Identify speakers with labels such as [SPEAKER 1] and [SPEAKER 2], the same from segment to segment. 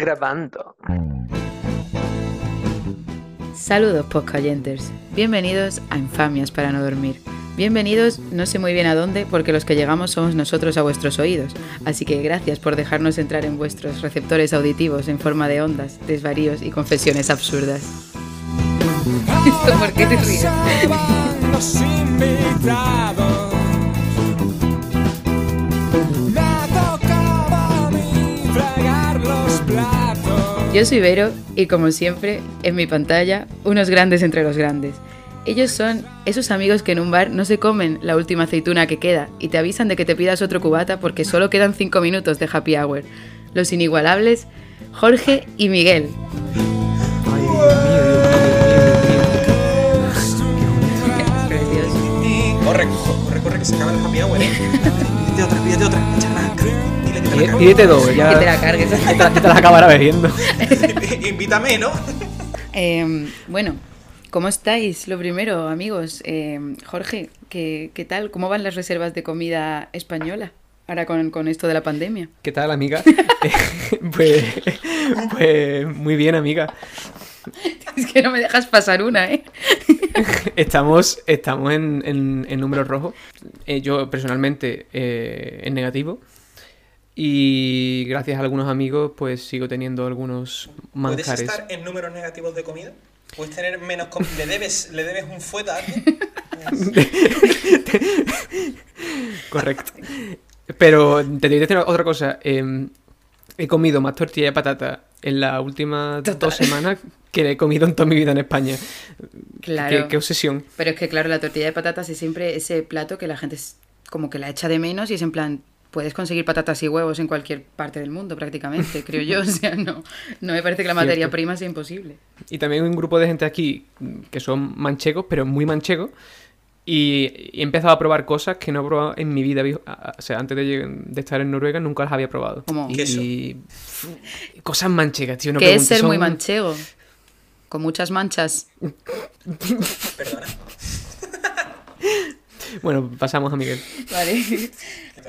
[SPEAKER 1] Grabando.
[SPEAKER 2] Saludos podcayenters, bienvenidos a Infamias para no dormir. Bienvenidos, no sé muy bien a dónde, porque los que llegamos somos nosotros a vuestros oídos. Así que gracias por dejarnos entrar en vuestros receptores auditivos en forma de ondas, desvaríos y confesiones absurdas. ¿Esto por qué te ríes? Yo soy Vero y como siempre, en mi pantalla, unos grandes entre los grandes. Ellos son esos amigos que en un bar no se comen la última aceituna que queda y te avisan de que te pidas otro cubata porque solo quedan 5 minutos de happy hour. Los inigualables Jorge y Miguel. Precioso.
[SPEAKER 3] Corre, corre, corre, que se acaba el happy hour, eh. Pídete otra, pídete otra.
[SPEAKER 4] Pídete dos, ya.
[SPEAKER 2] Que te la cargues.
[SPEAKER 4] Ya te, las acabará bebiendo.
[SPEAKER 3] Invítame, ¿no?
[SPEAKER 2] Eh, bueno, ¿cómo estáis? Lo primero, amigos. Eh, Jorge, ¿qué, qué tal? ¿Cómo van las reservas de comida española ahora con, con esto de la pandemia?
[SPEAKER 4] ¿Qué tal, amiga? pues, pues muy bien, amiga.
[SPEAKER 2] Es que no me dejas pasar una, ¿eh?
[SPEAKER 4] Estamos, estamos en, en, en números rojos. Eh, yo personalmente eh, en negativo. Y gracias a algunos amigos, pues sigo teniendo algunos
[SPEAKER 3] ¿Puedes
[SPEAKER 4] manjares.
[SPEAKER 3] estar en números negativos de comida? ¿Puedes tener menos comida? ¿Le debes, ¿Le debes un fuet a alguien?
[SPEAKER 4] Correcto. Pero te diré otra cosa. eh, he comido más tortilla de patata en las últimas
[SPEAKER 2] Total.
[SPEAKER 4] dos semanas que he comido en toda mi vida en España.
[SPEAKER 2] Claro.
[SPEAKER 4] Qué, qué obsesión.
[SPEAKER 2] Pero es que, claro, la tortilla de patatas es siempre ese plato que la gente es como que la echa de menos y es en plan, puedes conseguir patatas y huevos en cualquier parte del mundo prácticamente, creo yo. O sea, no, no me parece que la materia
[SPEAKER 4] Cierto.
[SPEAKER 2] prima sea imposible.
[SPEAKER 4] Y también hay un grupo de gente aquí que son manchegos, pero muy manchegos. Y he empezado a probar cosas que no he probado en mi vida. O sea, antes de, de estar en Noruega nunca las había probado.
[SPEAKER 2] ¿Cómo?
[SPEAKER 4] Y, y- cosas manchegas, tío. No
[SPEAKER 2] ¿Qué es ser muy
[SPEAKER 4] son-
[SPEAKER 2] manchego? Con muchas manchas.
[SPEAKER 3] Perdona.
[SPEAKER 4] Bueno, pasamos a Miguel.
[SPEAKER 2] Vale.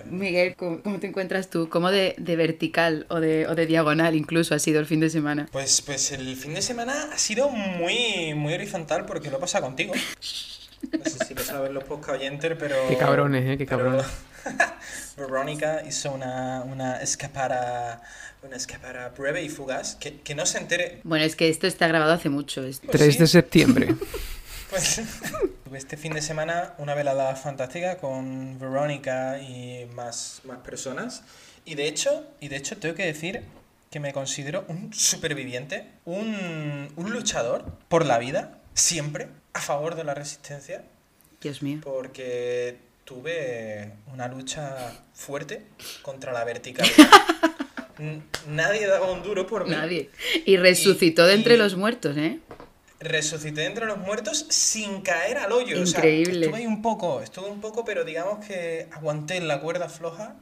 [SPEAKER 2] Miguel, ¿cómo, cómo te encuentras tú? ¿Cómo de, de vertical o de, o de diagonal incluso ha sido el fin de semana?
[SPEAKER 3] Pues, pues el fin de semana ha sido muy, muy horizontal porque lo he pasado contigo. No sé si lo saben los podcast oyentes, pero...
[SPEAKER 4] Qué cabrones, eh, qué
[SPEAKER 3] pero-
[SPEAKER 4] cabrones.
[SPEAKER 3] Verónica hizo una, una escapada una escapada breve y fugaz que, que no se entere
[SPEAKER 2] Bueno, es que esto está grabado hace mucho. es-
[SPEAKER 3] Pues
[SPEAKER 4] 3
[SPEAKER 3] sí.
[SPEAKER 4] de septiembre.
[SPEAKER 3] Pues tuve este fin de semana una velada fantástica con Verónica y más, más personas. Y de hecho, y de hecho tengo que decir que me considero un superviviente, un, un luchador por la vida, siempre a favor de la resistencia,
[SPEAKER 2] Dios mío.
[SPEAKER 3] porque tuve una lucha fuerte contra la verticalidad. Nadie daba un duro por mí.
[SPEAKER 2] Nadie. Y resucitó de
[SPEAKER 3] y-
[SPEAKER 2] entre los muertos, ¿eh?
[SPEAKER 3] Resucité entre los muertos sin caer al hoyo. O sea,
[SPEAKER 2] Increíble.
[SPEAKER 3] estuve ahí un poco, estuve un poco, pero digamos que aguanté en la cuerda floja.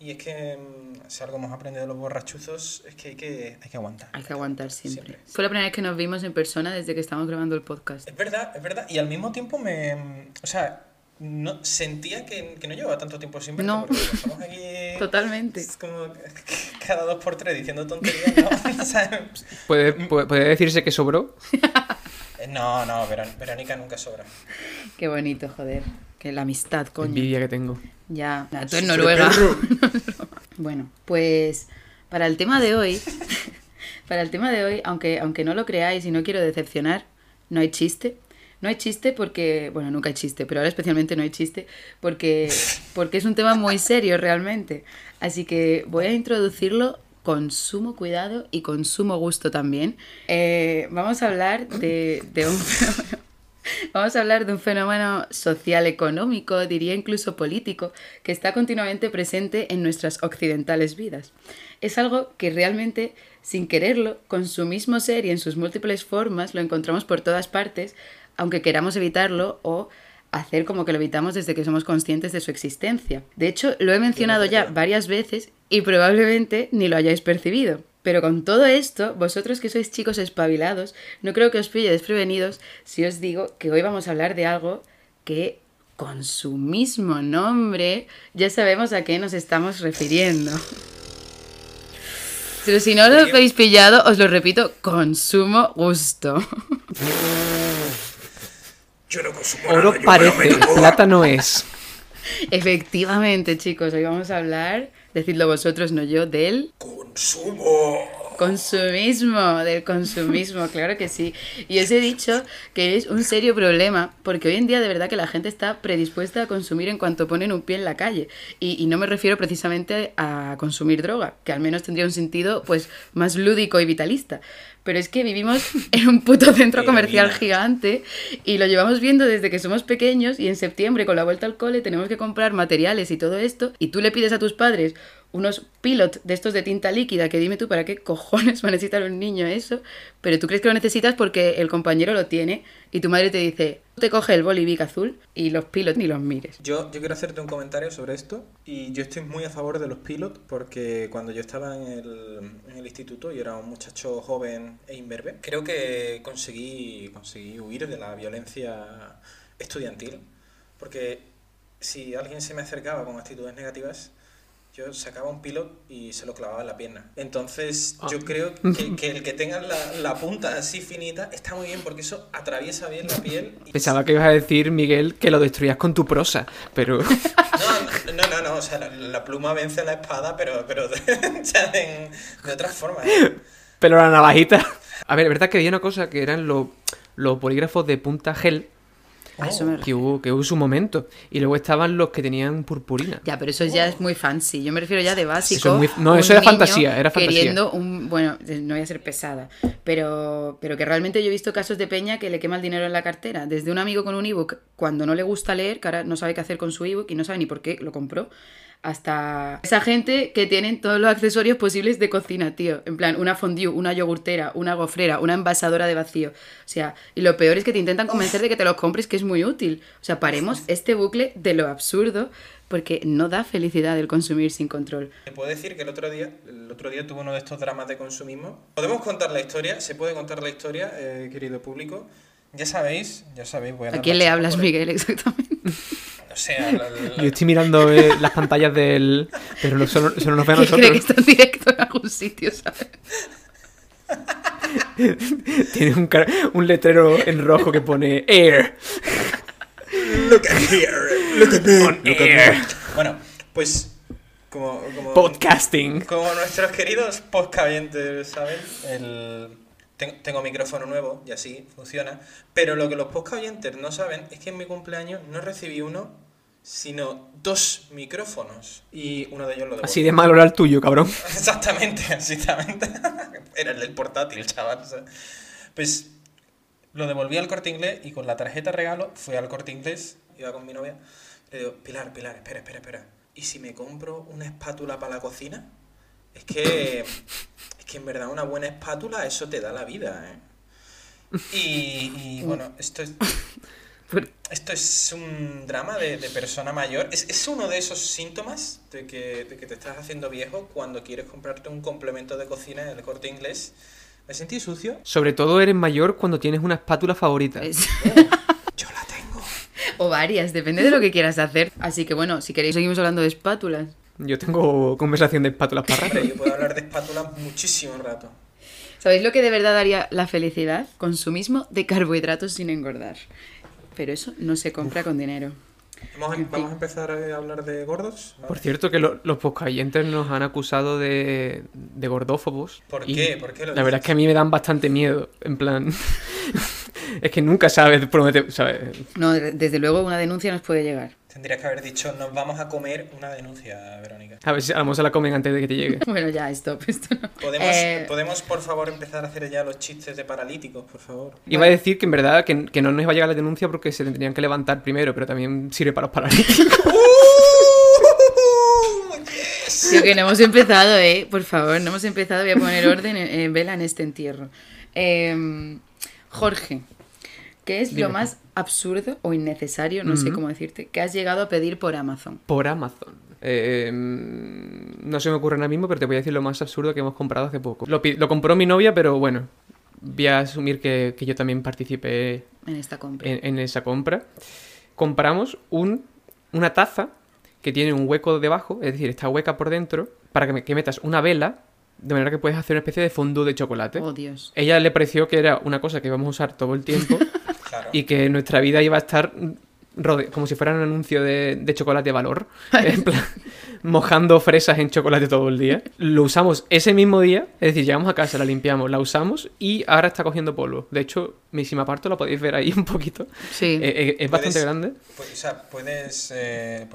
[SPEAKER 3] Y es que mm, si algo hemos aprendido de los borrachuzos es que hay que, hay que aguantar.
[SPEAKER 2] Hay que aguantar siempre.
[SPEAKER 3] Siempre.
[SPEAKER 2] Fue la primera vez que nos vimos en persona desde que estamos grabando el podcast.
[SPEAKER 3] Es verdad, es verdad. Y al mismo tiempo me... O sea, no, sentía que, que no llevaba tanto tiempo sin verte.
[SPEAKER 2] No.
[SPEAKER 3] porque estamos aquí...
[SPEAKER 2] Totalmente.
[SPEAKER 3] Es como cada dos por tres diciendo tonterías, ¿no? Sea,
[SPEAKER 4] ¿Puede, puede, puede decirse que sobró?
[SPEAKER 3] no, no, Verón- Verónica nunca sobra.
[SPEAKER 2] Qué bonito, joder. Que la amistad, coño.
[SPEAKER 4] Envidia que tengo.
[SPEAKER 2] Ya, tú en Noruega. bueno, pues para el tema de hoy, para el tema de hoy, aunque, aunque no lo creáis y no quiero decepcionar, no hay chiste. No hay chiste porque, bueno, nunca hay chiste, pero ahora especialmente no hay chiste porque, porque es un tema muy serio realmente. Así que voy a introducirlo con sumo cuidado y con sumo gusto también. Eh, vamos a hablar de, un fenómeno Vamos a hablar de un fenómeno social económico, diría incluso político, que está continuamente presente en nuestras occidentales vidas. Es algo que realmente, sin quererlo, con su mismo ser y en sus múltiples formas, lo encontramos por todas partes, aunque queramos evitarlo o hacer como que lo evitamos desde que somos conscientes de su existencia. De hecho, lo he mencionado ya varias veces y probablemente ni lo hayáis percibido. Pero con todo esto, vosotros que sois chicos espabilados, no creo que os pille desprevenidos si os digo que hoy vamos a hablar de algo que con su mismo nombre ya sabemos a qué nos estamos refiriendo. Pero si no lo habéis pillado, os lo repito, consumo gusto.
[SPEAKER 3] Yo no consumo
[SPEAKER 4] Oro
[SPEAKER 3] nada,
[SPEAKER 4] parece, plata no es.
[SPEAKER 2] Efectivamente, chicos, hoy vamos a hablar, decidlo vosotros, no yo, del
[SPEAKER 3] Consumo.
[SPEAKER 2] consumismo, del consumismo, claro que sí. Y os he dicho que es un serio problema, porque hoy en día de verdad que la gente está predispuesta a consumir en cuanto ponen un pie en la calle. Y, y no me refiero precisamente a consumir droga, que al menos tendría un sentido pues más lúdico y vitalista. Pero es que vivimos en un puto centro comercial gigante y lo llevamos viendo desde que somos pequeños y en septiembre con la vuelta al cole tenemos que comprar materiales y todo esto y tú le pides a tus padres unos pilot de estos de tinta líquida que dime tú para qué cojones va a necesitar un niño eso, pero tú crees que lo necesitas porque el compañero lo tiene y tu madre te dice, te coge el bolivic azul y los pilot ni los mires.
[SPEAKER 3] Yo, yo quiero hacerte un comentario sobre esto y yo estoy muy a favor de los pilots porque cuando yo estaba en el, en el instituto y era un muchacho joven e imberbe, creo que conseguí, conseguí huir de la violencia estudiantil porque si alguien se me acercaba con actitudes negativas, yo sacaba un pilot y se lo clavaba en la pierna. Entonces, yo creo que, que el que tenga la, la punta así finita está muy bien porque eso atraviesa bien la piel. Y
[SPEAKER 4] Pensaba que ibas a decir, Miguel, que lo destruías con tu prosa, pero
[SPEAKER 3] No, no, no, no, o sea, la, la pluma vence a la espada, pero, pero de, de, de otras formas. ¿eh?
[SPEAKER 4] pero la navajita. A ver, es verdad que había una cosa que eran los, los polígrafos de punta gel
[SPEAKER 2] Eso me
[SPEAKER 4] que hubo, que hubo su momento. Y luego estaban los que tenían purpurina.
[SPEAKER 2] Ya, pero eso ya es muy fancy. Yo me refiero ya de básico.
[SPEAKER 4] Eso es muy- no, eso era fantasía, era fantasía.
[SPEAKER 2] Queriendo un. Bueno, eh, no voy a ser pesada. Pero, pero que realmente yo he visto casos de Peña que le quema el dinero en la cartera. Desde un amigo con un ebook cuando no le gusta leer, que ahora no sabe qué hacer con su ebook y no sabe ni por qué lo compró. Hasta esa gente que tienen todos los accesorios posibles de cocina, tío. En plan, una fondue, una yogurtera, una gofrera, una envasadora de vacío. O sea, y lo peor es que te intentan convencer de que te los compres, que es muy útil. O sea, paremos este bucle de lo absurdo porque no da felicidad el consumir sin control.
[SPEAKER 3] Te puedo decir que el otro día, el otro día tuve uno de estos dramas de consumismo. Podemos contar la historia, se puede contar la historia, eh, querido público. Ya sabéis, ya sabéis, voy a
[SPEAKER 2] ¿A quién le hablas, Miguel, exactamente?
[SPEAKER 3] O sea, la- la-
[SPEAKER 4] Yo estoy mirando eh, las pantallas del. Pero no, solo, solo nos ve a
[SPEAKER 2] Que cree que
[SPEAKER 4] nosotros.
[SPEAKER 2] está en directo en algún sitio, ¿sabes?
[SPEAKER 4] Tiene un, car- un letrero en rojo que pone Air.
[SPEAKER 3] Look at here, look at me.
[SPEAKER 4] On air.
[SPEAKER 3] Bueno, pues como, como,
[SPEAKER 4] Podcasting.
[SPEAKER 3] como nuestros queridos podcavientes saben, el... ten- tengo micrófono nuevo y así funciona. Pero lo que los podcavientes no saben es que en mi cumpleaños no recibí uno, sino dos micrófonos. Y uno de ellos lo devolví.
[SPEAKER 4] Así de malo era el tuyo, cabrón.
[SPEAKER 3] Exactamente, exactamente. Era el del portátil, chaval. o sea. Pues lo devolví al corte inglés y con la tarjeta regalo fui al corte inglés, iba con mi novia. Le digo, Pilar, Pilar, espera, espera, espera. ¿Y si me compro una espátula para la cocina? Es que, es que en verdad una buena espátula, eso te da la vida, ¿eh? Y, y, bueno, esto es, esto es un drama de, de persona mayor. Es, es uno de esos síntomas de que, de que te estás haciendo viejo cuando quieres comprarte un complemento de cocina en el corte inglés. Me sentí sucio.
[SPEAKER 4] Sobre todo eres mayor cuando tienes una espátula favorita.
[SPEAKER 2] Es-
[SPEAKER 3] Yo la tengo.
[SPEAKER 2] o varias, depende de lo que quieras hacer. Así que bueno, si queréis seguimos hablando de espátulas.
[SPEAKER 4] Yo tengo conversación de espátulas para rato.
[SPEAKER 3] Yo puedo hablar de espátulas muchísimo rato.
[SPEAKER 2] ¿Sabéis lo que de verdad daría la felicidad? Consumismo de carbohidratos sin engordar. Pero eso no se compra con dinero.
[SPEAKER 3] Vamos a, vamos a empezar a hablar de gordos. ¿vale?
[SPEAKER 4] Por cierto, que lo- los poscayentes nos han acusado de, de gordófobos.
[SPEAKER 3] ¿Por
[SPEAKER 4] y
[SPEAKER 3] qué? ¿Por qué lo
[SPEAKER 4] La verdad es que a mí me dan bastante miedo. En plan. es que nunca sabes por dónde te. ¿sabes?
[SPEAKER 2] No, de- desde luego una denuncia nos puede llegar.
[SPEAKER 3] Tendrías que haber dicho, nos vamos a comer una denuncia, Verónica.
[SPEAKER 4] A ver si a lo mejor se la comen antes de que te llegue.
[SPEAKER 2] Bueno, ya, stop. Esto no.
[SPEAKER 3] ¿Podemos,
[SPEAKER 2] Eh,
[SPEAKER 3] ¿Podemos, por favor, empezar a hacer ya los chistes de paralíticos, por favor?
[SPEAKER 4] Iba a decir que en verdad que, que no nos iba a llegar la denuncia porque se tendrían que levantar primero, pero también sirve para los paralíticos.
[SPEAKER 3] ¡Uh! Yes.
[SPEAKER 2] Tío, que no hemos empezado, ¿eh? Por favor, no hemos empezado. Voy a poner orden en, en vela en este entierro. Eh, Jorge, ¿qué es
[SPEAKER 4] Dime.
[SPEAKER 2] lo más absurdo o innecesario, no sé cómo decirte, que has llegado a pedir por Amazon?
[SPEAKER 4] Por Amazon. Eh, mm, no se me ocurre ahora mismo, pero te voy a decir lo más absurdo que hemos comprado hace poco. Lo, compró mi novia, pero bueno, voy a asumir que, que yo también participé
[SPEAKER 2] En esta compra.
[SPEAKER 4] en, en esa compra. Compramos un, una taza que tiene un hueco debajo, es decir, está hueca por dentro, para que, me- que metas una vela de manera que puedes hacer una especie de fondue de chocolate.
[SPEAKER 2] Oh, Dios.
[SPEAKER 4] Ella le pareció que era una cosa que íbamos a usar todo el tiempo
[SPEAKER 3] Claro.
[SPEAKER 4] y que nuestra vida iba a estar rode- como si fuera un anuncio de, de chocolate valor. En plan, mojando fresas en chocolate todo el día. Lo usamos ese mismo día, es decir, llegamos a casa, la limpiamos, la usamos y ahora está cogiendo polvo. De hecho, mi si me aparto lo podéis ver ahí un poquito.
[SPEAKER 2] Sí.
[SPEAKER 4] Eh, eh, es bastante grande.
[SPEAKER 3] Pues, o sea, puedes. eh,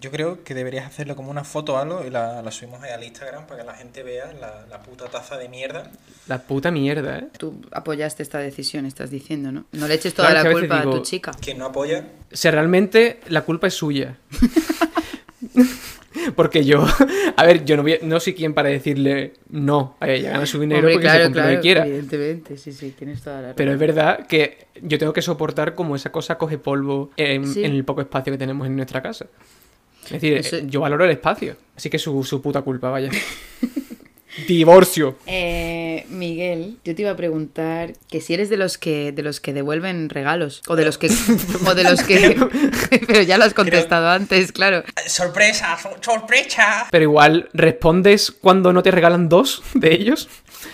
[SPEAKER 3] yo creo que deberías hacerlo como una foto o algo y la, la subimos ahí al Instagram para que la gente vea la, la puta taza de mierda.
[SPEAKER 4] La puta mierda, ¿eh?
[SPEAKER 2] Tú apoyaste esta decisión, estás diciendo, ¿no? No le eches toda
[SPEAKER 4] Claro,
[SPEAKER 2] la culpa a
[SPEAKER 4] digo-
[SPEAKER 2] tu chica.
[SPEAKER 3] Quien no apoya,
[SPEAKER 4] O sea, realmente la culpa es suya. Porque yo, a ver, yo no, voy no soy quien para decirle no a ella, gana su dinero
[SPEAKER 2] Hombre,
[SPEAKER 4] porque se
[SPEAKER 2] claro,
[SPEAKER 4] compre lo que quiera.
[SPEAKER 2] evidentemente, sí, sí, tienes toda la razón.
[SPEAKER 4] Pero es verdad que yo tengo que soportar como esa cosa coge polvo en,
[SPEAKER 2] Sí.
[SPEAKER 4] en el poco espacio que tenemos en nuestra casa. Es decir,
[SPEAKER 2] Eso-
[SPEAKER 4] eh, yo valoro el espacio. Así que su, su puta culpa, vaya. Divorcio.
[SPEAKER 2] Eh, Miguel, yo te iba a preguntar que si eres de los que de los que devuelven regalos o de los que o de los que pero ya lo has contestado antes, claro.
[SPEAKER 3] ¡Sorpresa! sor- ¡Sorpresa!
[SPEAKER 4] Pero igual, ¿respondes cuando no te regalan dos de ellos?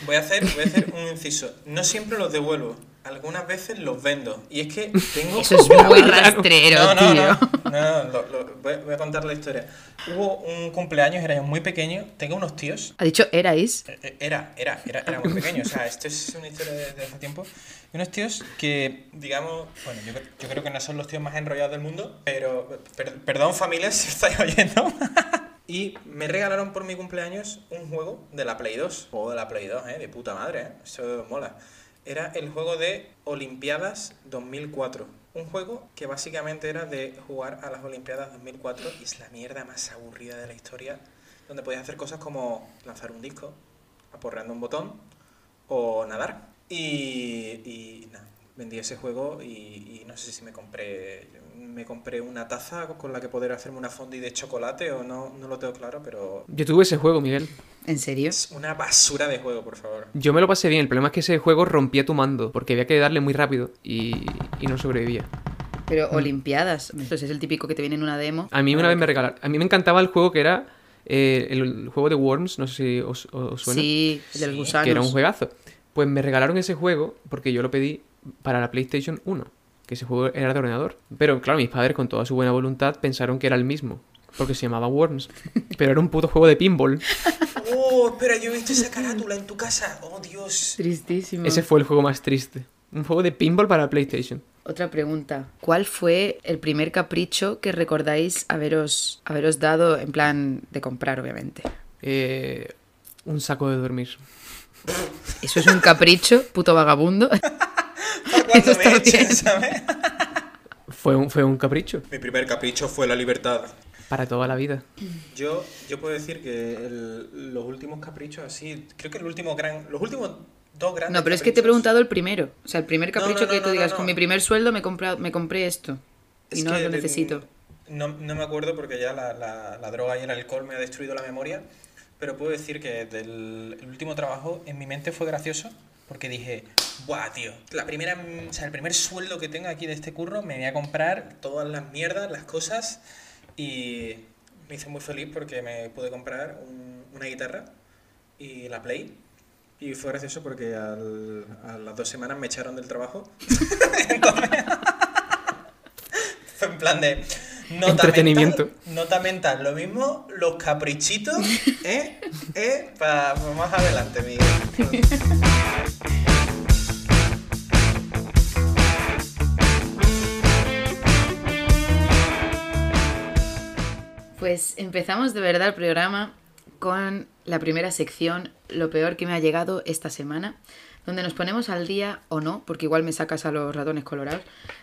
[SPEAKER 3] Voy a hacer, voy a hacer un inciso. No siempre los devuelvo. Algunas veces los vendo. Y es que tengo.
[SPEAKER 2] Eso es muy rastrero,
[SPEAKER 3] no, no,
[SPEAKER 2] tío.
[SPEAKER 3] no, no, no, lo- lo- voy, voy a contar la historia. Hubo un cumpleaños, era yo muy pequeño. Tengo unos tíos.
[SPEAKER 2] Ha dicho erais.
[SPEAKER 3] eh, eh, Era, era, era, era muy pequeño. O sea, esto es una historia de, de hace tiempo. Y unos tíos que, digamos, bueno, yo, yo creo que no son los tíos más enrollados del mundo, pero per- perdón, familia, si estáis oyendo. Y me regalaron por mi cumpleaños un juego de la Play 2. Juego de la Play 2, ¿eh? De puta madre, ¿eh? Eso mola. Era el juego de Olimpiadas 2004. Un juego que básicamente era de jugar a las Olimpiadas 2004 y es la mierda más aburrida de la historia. Donde podías hacer cosas como lanzar un disco, aporreando un botón o nadar. Y, nada, vendí ese juego y, y no sé si me compré me compré una taza con la que poder hacerme una fondue de chocolate o no, no lo tengo claro, pero
[SPEAKER 4] Yo tuve ese juego, Miguel.
[SPEAKER 2] ¿En serio?
[SPEAKER 3] es una basura de juego, por favor.
[SPEAKER 4] Yo me lo pasé bien. El problema es que ese juego rompía tu mando. Porque había que darle muy rápido. Y, y no sobrevivía.
[SPEAKER 2] Pero olimpiadas, entonces es el típico que te viene en una demo.
[SPEAKER 4] A mí una vez me regalaron. A mí me encantaba el juego que era. eh, el, el juego de Worms. No sé si os, os suena.
[SPEAKER 2] Sí, el de los
[SPEAKER 3] Sí,
[SPEAKER 2] gusanos.
[SPEAKER 4] que era un juegazo. Pues me regalaron ese juego porque yo lo pedí para la PlayStation 1, que ese juego era de ordenador. Pero claro, mis padres con toda su buena voluntad pensaron que era el mismo, porque se llamaba Worms. Pero era un puto juego de pinball.
[SPEAKER 3] ¡Oh, espera! Yo he visto esa carátula en tu casa. ¡Oh, Dios!
[SPEAKER 2] Tristísimo.
[SPEAKER 4] Ese fue el juego más triste. Un juego de pinball para PlayStation.
[SPEAKER 2] Otra pregunta. ¿Cuál fue el primer capricho que recordáis haberos, haberos dado en plan de comprar, obviamente?
[SPEAKER 4] Eh, un saco de dormir.
[SPEAKER 2] ¿Eso es un capricho, puto vagabundo?
[SPEAKER 3] Cuando
[SPEAKER 2] está
[SPEAKER 3] me echen,
[SPEAKER 2] bien.
[SPEAKER 3] ¿sabes?
[SPEAKER 4] Fue un, fue un capricho
[SPEAKER 3] Mi primer capricho fue la libertad.
[SPEAKER 4] para toda la vida.
[SPEAKER 3] Yo, yo puedo decir que el- los últimos caprichos así, creo que el último gran, los últimos dos grandes.
[SPEAKER 2] No, pero es que te he preguntado el primero. O sea, el primer
[SPEAKER 3] No, no,
[SPEAKER 2] capricho
[SPEAKER 3] no,
[SPEAKER 2] que
[SPEAKER 3] no,
[SPEAKER 2] tú
[SPEAKER 3] no,
[SPEAKER 2] digas,
[SPEAKER 3] no.
[SPEAKER 2] con mi primer sueldo me, he comprado- me compré esto. Y
[SPEAKER 3] Es
[SPEAKER 2] no
[SPEAKER 3] que
[SPEAKER 2] lo necesito.
[SPEAKER 3] No, no me acuerdo porque ya la, la- la droga y el alcohol me ha destruido la memoria, pero puedo decir que del el último trabajo en mi mente fue gracioso porque dije, ¡buah, tío! La primera, o sea, el primer sueldo que tenga aquí de este curro me voy a comprar todas las mierdas, las cosas y me hice muy feliz porque me pude comprar un- una guitarra y la Play. Y fue gracioso porque al- a las dos semanas me echaron del trabajo. Entonces, fue en plan de. Nota
[SPEAKER 4] Entretenimiento.
[SPEAKER 3] Mental, nota mental, lo mismo, los caprichitos, ¿eh? ¿eh? Para más adelante, Miguel.
[SPEAKER 2] Pues empezamos de verdad el programa con la primera sección, lo peor que me ha llegado esta semana, donde nos ponemos al día, o no, porque igual me sacas a los ratones colorados,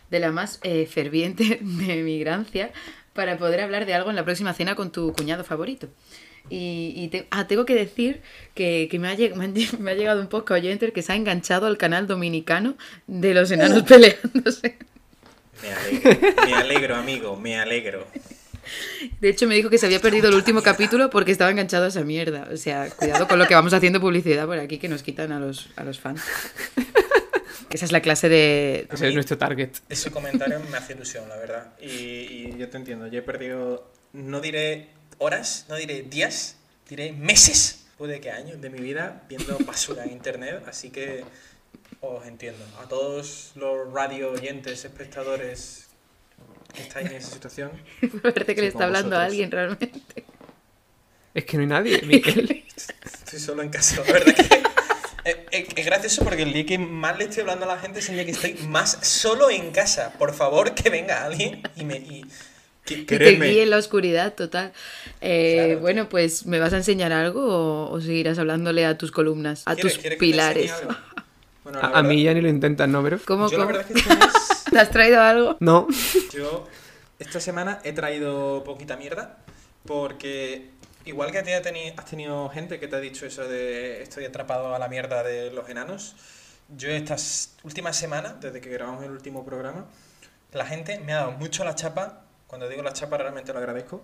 [SPEAKER 2] de la más eh, ferviente de migrancia para poder hablar de algo en la próxima cena con tu cuñado favorito. Y, y te- ah, tengo que decir que, que me, ha, lleg- me han lle- me ha llegado un poco oyente que se ha enganchado al canal dominicano de los enanos peleándose.
[SPEAKER 3] Me alegro, me alegro, amigo, me alegro.
[SPEAKER 2] De hecho, me dijo que se había perdido el último capítulo porque estaba enganchado a esa mierda. O sea, cuidado con lo que vamos haciendo publicidad por aquí que nos quitan a los, a los fans. Esa es la clase de...
[SPEAKER 4] Ese es nuestro target.
[SPEAKER 3] Ese comentario me hace ilusión, la verdad. Y, y yo te entiendo, yo he perdido, no diré horas, no diré días, diré meses puede que años de mi vida viendo basura en internet, así que os entiendo. A todos los radio oyentes, espectadores estáis en esa situación,
[SPEAKER 2] Parece que le está hablando a
[SPEAKER 3] vosotros.
[SPEAKER 2] alguien realmente.
[SPEAKER 4] Es que no hay nadie, Miguel.
[SPEAKER 3] estoy solo en casa. La verdad que eh, eh, es gracioso porque el día que más le estoy hablando a la gente es el día que estoy más solo en casa. Por favor, que venga alguien y me... Y, que,
[SPEAKER 2] Y te guíe en la oscuridad total. Eh,
[SPEAKER 3] Claro,
[SPEAKER 2] bueno, pues ¿me vas a enseñar algo o, o seguirás hablándole a tus columnas, a
[SPEAKER 3] ¿Quieres-
[SPEAKER 2] tus
[SPEAKER 3] que
[SPEAKER 2] pilares?
[SPEAKER 3] Bueno, la
[SPEAKER 4] A, a mí
[SPEAKER 3] verdad-
[SPEAKER 4] ya ni lo intentan, ¿no? Pero...
[SPEAKER 2] ¿Cómo,
[SPEAKER 3] Yo la
[SPEAKER 2] cómo?
[SPEAKER 3] verdad es que
[SPEAKER 2] ¿Te has traído algo?
[SPEAKER 4] No.
[SPEAKER 3] Yo esta semana he traído poquita mierda porque igual que a ti has teni- has tenido gente que te ha dicho eso de estoy atrapado a la mierda de los enanos, yo estas últimas semanas, desde que grabamos el último programa, la gente me ha dado mucho la chapa, cuando digo la chapa realmente lo agradezco,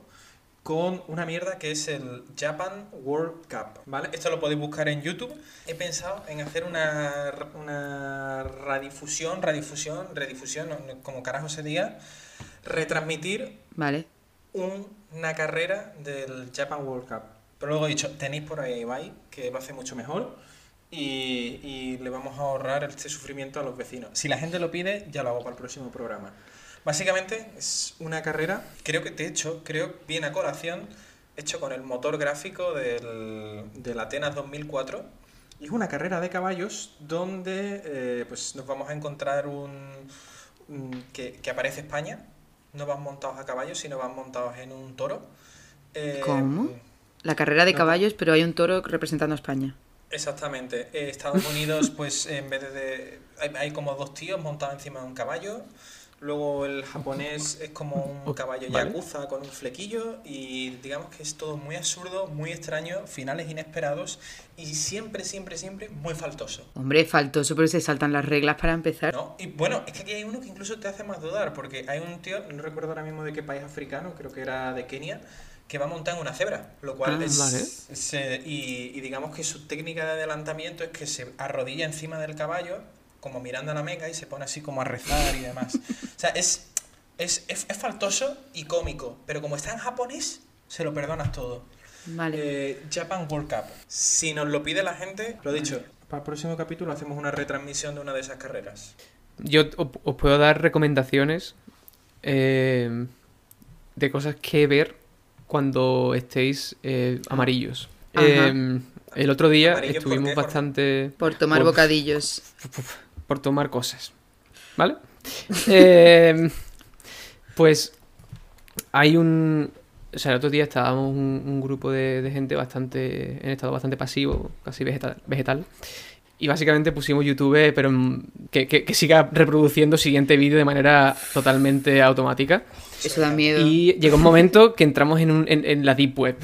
[SPEAKER 3] con una mierda que es el Japan World Cup, ¿vale? Esto lo podéis buscar en YouTube. He pensado en hacer una, una radifusión, radifusión, redifusión, como carajo se diga, retransmitir
[SPEAKER 2] Vale.
[SPEAKER 3] un- una carrera del Japan World Cup. Pero luego he dicho, tenéis por ahí a Ibai, que va a hacer mucho mejor, y, y le vamos a ahorrar este sufrimiento a los vecinos. Si la gente lo pide, ya lo hago para el próximo programa. Básicamente es una carrera, creo que de hecho, creo bien a colación, hecho con el motor gráfico del, del Atenas 2004. Y es una carrera de caballos donde eh, pues nos vamos a encontrar un, un- que, que aparece España. No van montados a caballos, sino van montados en un toro. Eh,
[SPEAKER 2] ¿Cómo? La carrera de
[SPEAKER 3] no,
[SPEAKER 2] caballos, pero hay un toro representando a España.
[SPEAKER 3] Exactamente. Eh, Estados Unidos, pues en vez de... de- hay, hay como dos tíos montados encima de un caballo. Luego el japonés es como un caballo
[SPEAKER 4] vale.
[SPEAKER 3] yakuza con un flequillo y digamos que es todo muy absurdo, muy extraño, finales inesperados y siempre, siempre, siempre muy faltoso.
[SPEAKER 2] Hombre, faltoso, pero se saltan las reglas para empezar.
[SPEAKER 3] ¿no? Y bueno, es que aquí hay uno que incluso te hace más dudar, porque hay un tío, no recuerdo ahora mismo de qué país africano, creo que era de Kenia, que va montado en una cebra, lo cual
[SPEAKER 4] Ah,
[SPEAKER 3] es...
[SPEAKER 4] vale.
[SPEAKER 3] es, eh, y, y digamos que su técnica de adelantamiento es que se arrodilla encima del caballo, como mirando a la meca, y se pone así como a rezar y demás. O sea, es, es, es, es faltoso y cómico, pero como está en japonés, se lo perdonas todo.
[SPEAKER 2] Vale.
[SPEAKER 3] Eh, Japan World Cup. Si nos lo pide la gente, lo dicho, para el próximo capítulo hacemos una retransmisión de una de esas carreras.
[SPEAKER 4] Yo os puedo dar recomendaciones eh, de cosas que ver cuando estéis eh, amarillos. Eh, el otro día
[SPEAKER 3] ¿Amarillos por
[SPEAKER 4] estuvimos
[SPEAKER 3] qué,
[SPEAKER 4] bastante
[SPEAKER 2] Por tomar
[SPEAKER 4] por-
[SPEAKER 2] bocadillos.
[SPEAKER 4] Por tomar cosas. ¿Vale? Eh, pues hay un... O sea, el otro día estábamos un, un grupo de, de gente bastante en estado bastante pasivo, casi vegetal. vegetal y básicamente pusimos YouTube, pero que, que- que siga reproduciendo siguiente vídeo de manera totalmente automática.
[SPEAKER 2] Eso da miedo.
[SPEAKER 4] Y llegó un momento que entramos en, un- en- en la Deep Web.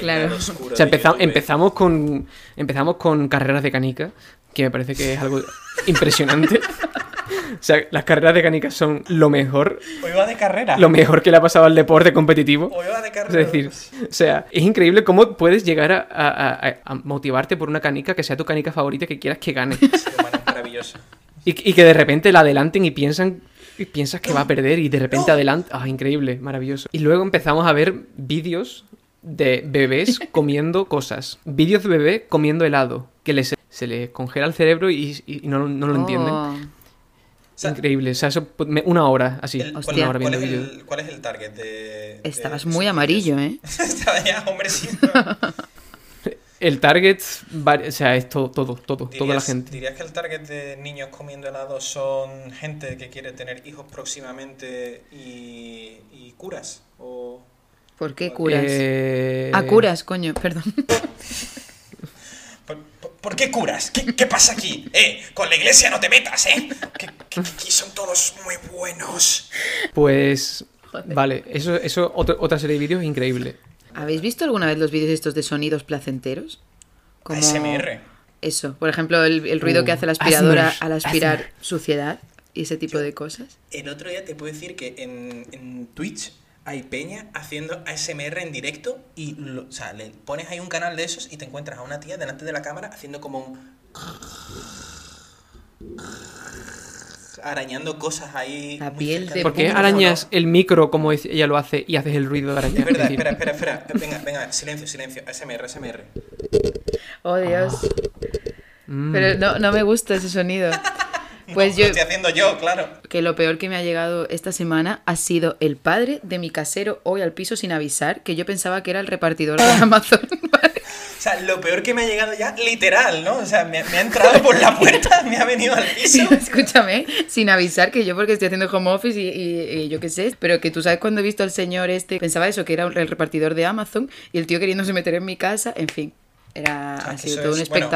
[SPEAKER 2] Claro.
[SPEAKER 4] O sea, empeza- empezamos con empezamos con carreras de canica, que me parece que es algo impresionante. O sea, las carreras de canica son lo mejor,
[SPEAKER 3] Hoy va de carrera.
[SPEAKER 4] lo mejor que le ha pasado al deporte competitivo.
[SPEAKER 3] Hoy va de
[SPEAKER 4] Es
[SPEAKER 3] carrera.
[SPEAKER 4] decir, o sea, es increíble cómo puedes llegar a, a- a- a motivarte por una canica que sea tu canica favorita que quieras que gane.
[SPEAKER 3] Es maravilloso.
[SPEAKER 4] Y, y que de repente la adelanten y piensan y piensas que va a perder y de repente adelanta. Ah, increíble, maravilloso. Y luego empezamos a ver vídeos de bebés comiendo cosas. Vídeos de bebé comiendo helado. Que les, se les congela el cerebro y, y no, no lo entienden.
[SPEAKER 2] Oh,
[SPEAKER 3] O sea,
[SPEAKER 4] Increíble. O sea, eso, me- una hora así.
[SPEAKER 3] el-
[SPEAKER 2] Hostia.
[SPEAKER 4] Una hora
[SPEAKER 3] ¿cuál,
[SPEAKER 4] viendo
[SPEAKER 3] es el, cuál es el target de.
[SPEAKER 2] Estabas muy amarillo? ¿eh?
[SPEAKER 3] Estaba ya, hombre, sí.
[SPEAKER 4] El target, o sea, es todo, todo, todo, toda la
[SPEAKER 3] ¿Dirías-
[SPEAKER 4] gente.
[SPEAKER 3] ¿Dirías que el target de niños comiendo helado son gente que quiere tener hijos próximamente y, y curas? ¿O
[SPEAKER 2] ¿Por qué curas?
[SPEAKER 4] Eh,
[SPEAKER 2] Ah, curas, coño, perdón.
[SPEAKER 3] ¿Por, por- por qué curas? ¿Qué, qué pasa aquí? ¡Eh! Con la iglesia no te metas, ¿eh? Que, que- que aquí son todos muy buenos.
[SPEAKER 4] Pues.
[SPEAKER 2] Joder.
[SPEAKER 4] Vale, eso, eso otro- otra serie de vídeos increíble.
[SPEAKER 2] ¿Habéis visto alguna vez los vídeos estos de sonidos placenteros? Como
[SPEAKER 3] ASMR.
[SPEAKER 2] Eso, por ejemplo, el, el ruido
[SPEAKER 4] Uh,
[SPEAKER 2] que hace la aspiradora
[SPEAKER 4] ASMR,
[SPEAKER 2] al aspirar
[SPEAKER 4] ASMR.
[SPEAKER 2] suciedad y ese tipo de cosas.
[SPEAKER 3] El otro día te puedo decir que en, en Twitch hay peña haciendo ASMR en directo y lo- o sea, le pones ahí un canal de esos y te encuentras a una tía delante de la cámara haciendo como un... arañando cosas ahí.
[SPEAKER 2] La piel de
[SPEAKER 4] ¿Por qué arañas el micro como ella lo hace y haces el ruido de arañar?
[SPEAKER 3] Es verdad, espera, espera, espera. Venga, venga, silencio, silencio. ASMR, ASMR.
[SPEAKER 2] Oh, Dios.
[SPEAKER 4] Mm.
[SPEAKER 2] Pero no, no me gusta ese sonido. Pues
[SPEAKER 3] Lo
[SPEAKER 2] yo,
[SPEAKER 3] estoy haciendo yo, claro.
[SPEAKER 2] que lo peor que me ha llegado esta semana ha sido el padre de mi casero hoy al piso sin avisar, que yo pensaba que era el repartidor de Amazon.
[SPEAKER 3] O sea, lo peor que me ha llegado ya, literal, ¿no? O sea, me, me ha entrado por la puerta, me ha venido al piso.
[SPEAKER 2] Escúchame, sin avisar que yo porque estoy haciendo home office y, y- y yo qué sé, pero que tú sabes cuando he visto al señor este, pensaba eso, que era el repartidor de Amazon y el tío queriéndose meter en mi casa, en fin, era,
[SPEAKER 3] O sea,
[SPEAKER 2] ha sido todo un
[SPEAKER 3] es- bueno,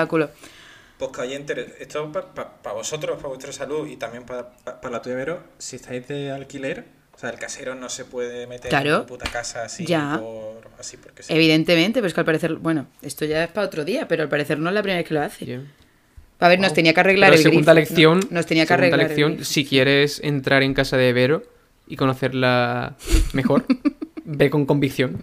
[SPEAKER 3] Podcast oyentes, esto para vosotros, para vuestra salud y también para la tuya, Vero, si estáis de alquiler, o sea, el casero no se puede meter
[SPEAKER 2] Claro.
[SPEAKER 3] en tu puta casa así,
[SPEAKER 2] Ya.
[SPEAKER 3] por, así porque sí.
[SPEAKER 2] Evidentemente, pero es que al parecer, bueno, esto ya es para otro día, pero al parecer no es la primera vez que lo hace.
[SPEAKER 4] Bien.
[SPEAKER 2] A ver, nos tenía que arreglar
[SPEAKER 4] Pero
[SPEAKER 2] el
[SPEAKER 4] segunda
[SPEAKER 2] grifo,
[SPEAKER 4] lección,
[SPEAKER 2] ¿no? Nos tenía que arreglar el
[SPEAKER 4] lección,
[SPEAKER 2] grifo.
[SPEAKER 4] si quieres entrar en casa de Vero y conocerla mejor, ve con convicción.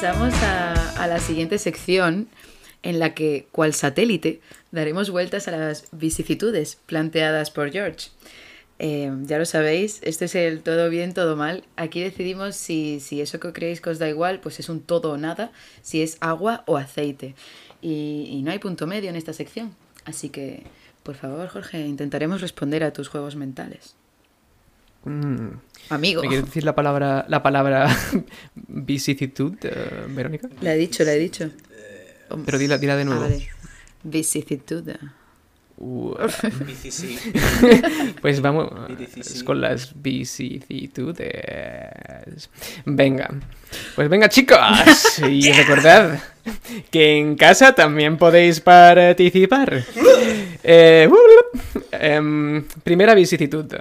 [SPEAKER 2] Pasamos a, la siguiente sección en la que, cual satélite, daremos vueltas a las vicisitudes planteadas por George. Eh, ya lo sabéis, este es el todo bien, todo mal. Aquí decidimos si, si eso que creéis que os da igual, pues es un todo o nada, si es agua o aceite. Y no hay punto medio en esta sección. Así que, por favor, Jorge, intentaremos responder a tus juegos mentales.
[SPEAKER 4] Mm.
[SPEAKER 2] Amigo.
[SPEAKER 4] ¿Me quieres decir la palabra, la palabra vicisitud, eh, Verónica?
[SPEAKER 2] La he dicho, la he dicho.
[SPEAKER 4] Pero dila, dila de nuevo.
[SPEAKER 2] Vale. Vicisitud.
[SPEAKER 4] Uh, pues vamos con las vicisitudes. Venga. Pues venga, chicos. Y recordad que en casa también podéis participar. Eh, em, primera vicisitud.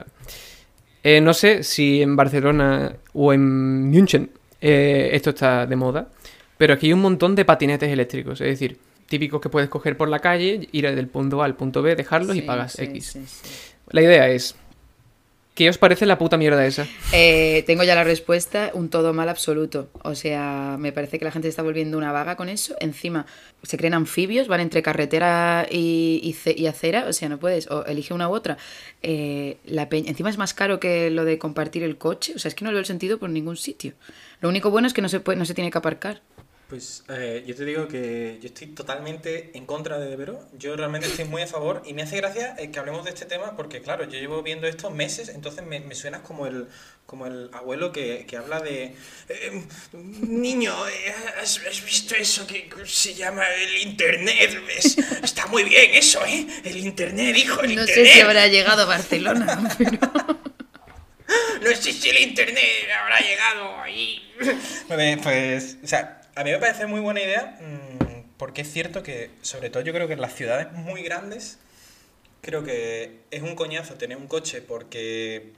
[SPEAKER 4] Eh, no sé si en Barcelona o en München eh, esto está de moda, pero aquí hay un montón de patinetes eléctricos. Es decir, típicos que puedes coger por la calle, ir del punto A al punto B, dejarlos y pagas
[SPEAKER 2] sí,
[SPEAKER 4] X.
[SPEAKER 2] sí.
[SPEAKER 4] La idea es, ¿qué os parece la puta mierda esa?
[SPEAKER 2] Eh, tengo ya la respuesta, un todo mal absoluto. O sea, me parece que la gente está volviendo una vaga con eso. Encima, se creen anfibios, van entre carretera y, y ce- y acera. O sea, no puedes, o elige una u otra. Eh, la encima es más caro que lo de compartir el coche. O sea, es que no le veo el sentido por ningún sitio. Lo único bueno es que no se, puede, no se tiene que aparcar.
[SPEAKER 3] Pues eh, yo te digo que yo estoy totalmente en contra de Vero. Yo realmente estoy muy a favor y me hace gracia eh, que hablemos de este tema porque, claro, yo llevo viendo esto meses, entonces me, me suenas como el, como el abuelo que, que habla de... eh, Niño, eh, ¿has, has visto eso que se llama el Internet? Es- está muy bien eso, ¿eh? El Internet, hijo, el
[SPEAKER 2] No
[SPEAKER 3] Internet.
[SPEAKER 2] sé si habrá llegado a Barcelona, pero...
[SPEAKER 3] No sé si el internet habrá llegado ahí. Pues, o sea, a mí me parece muy buena idea mm, porque es cierto que, sobre todo yo creo que en las ciudades muy grandes, creo que es un coñazo tener un coche porque,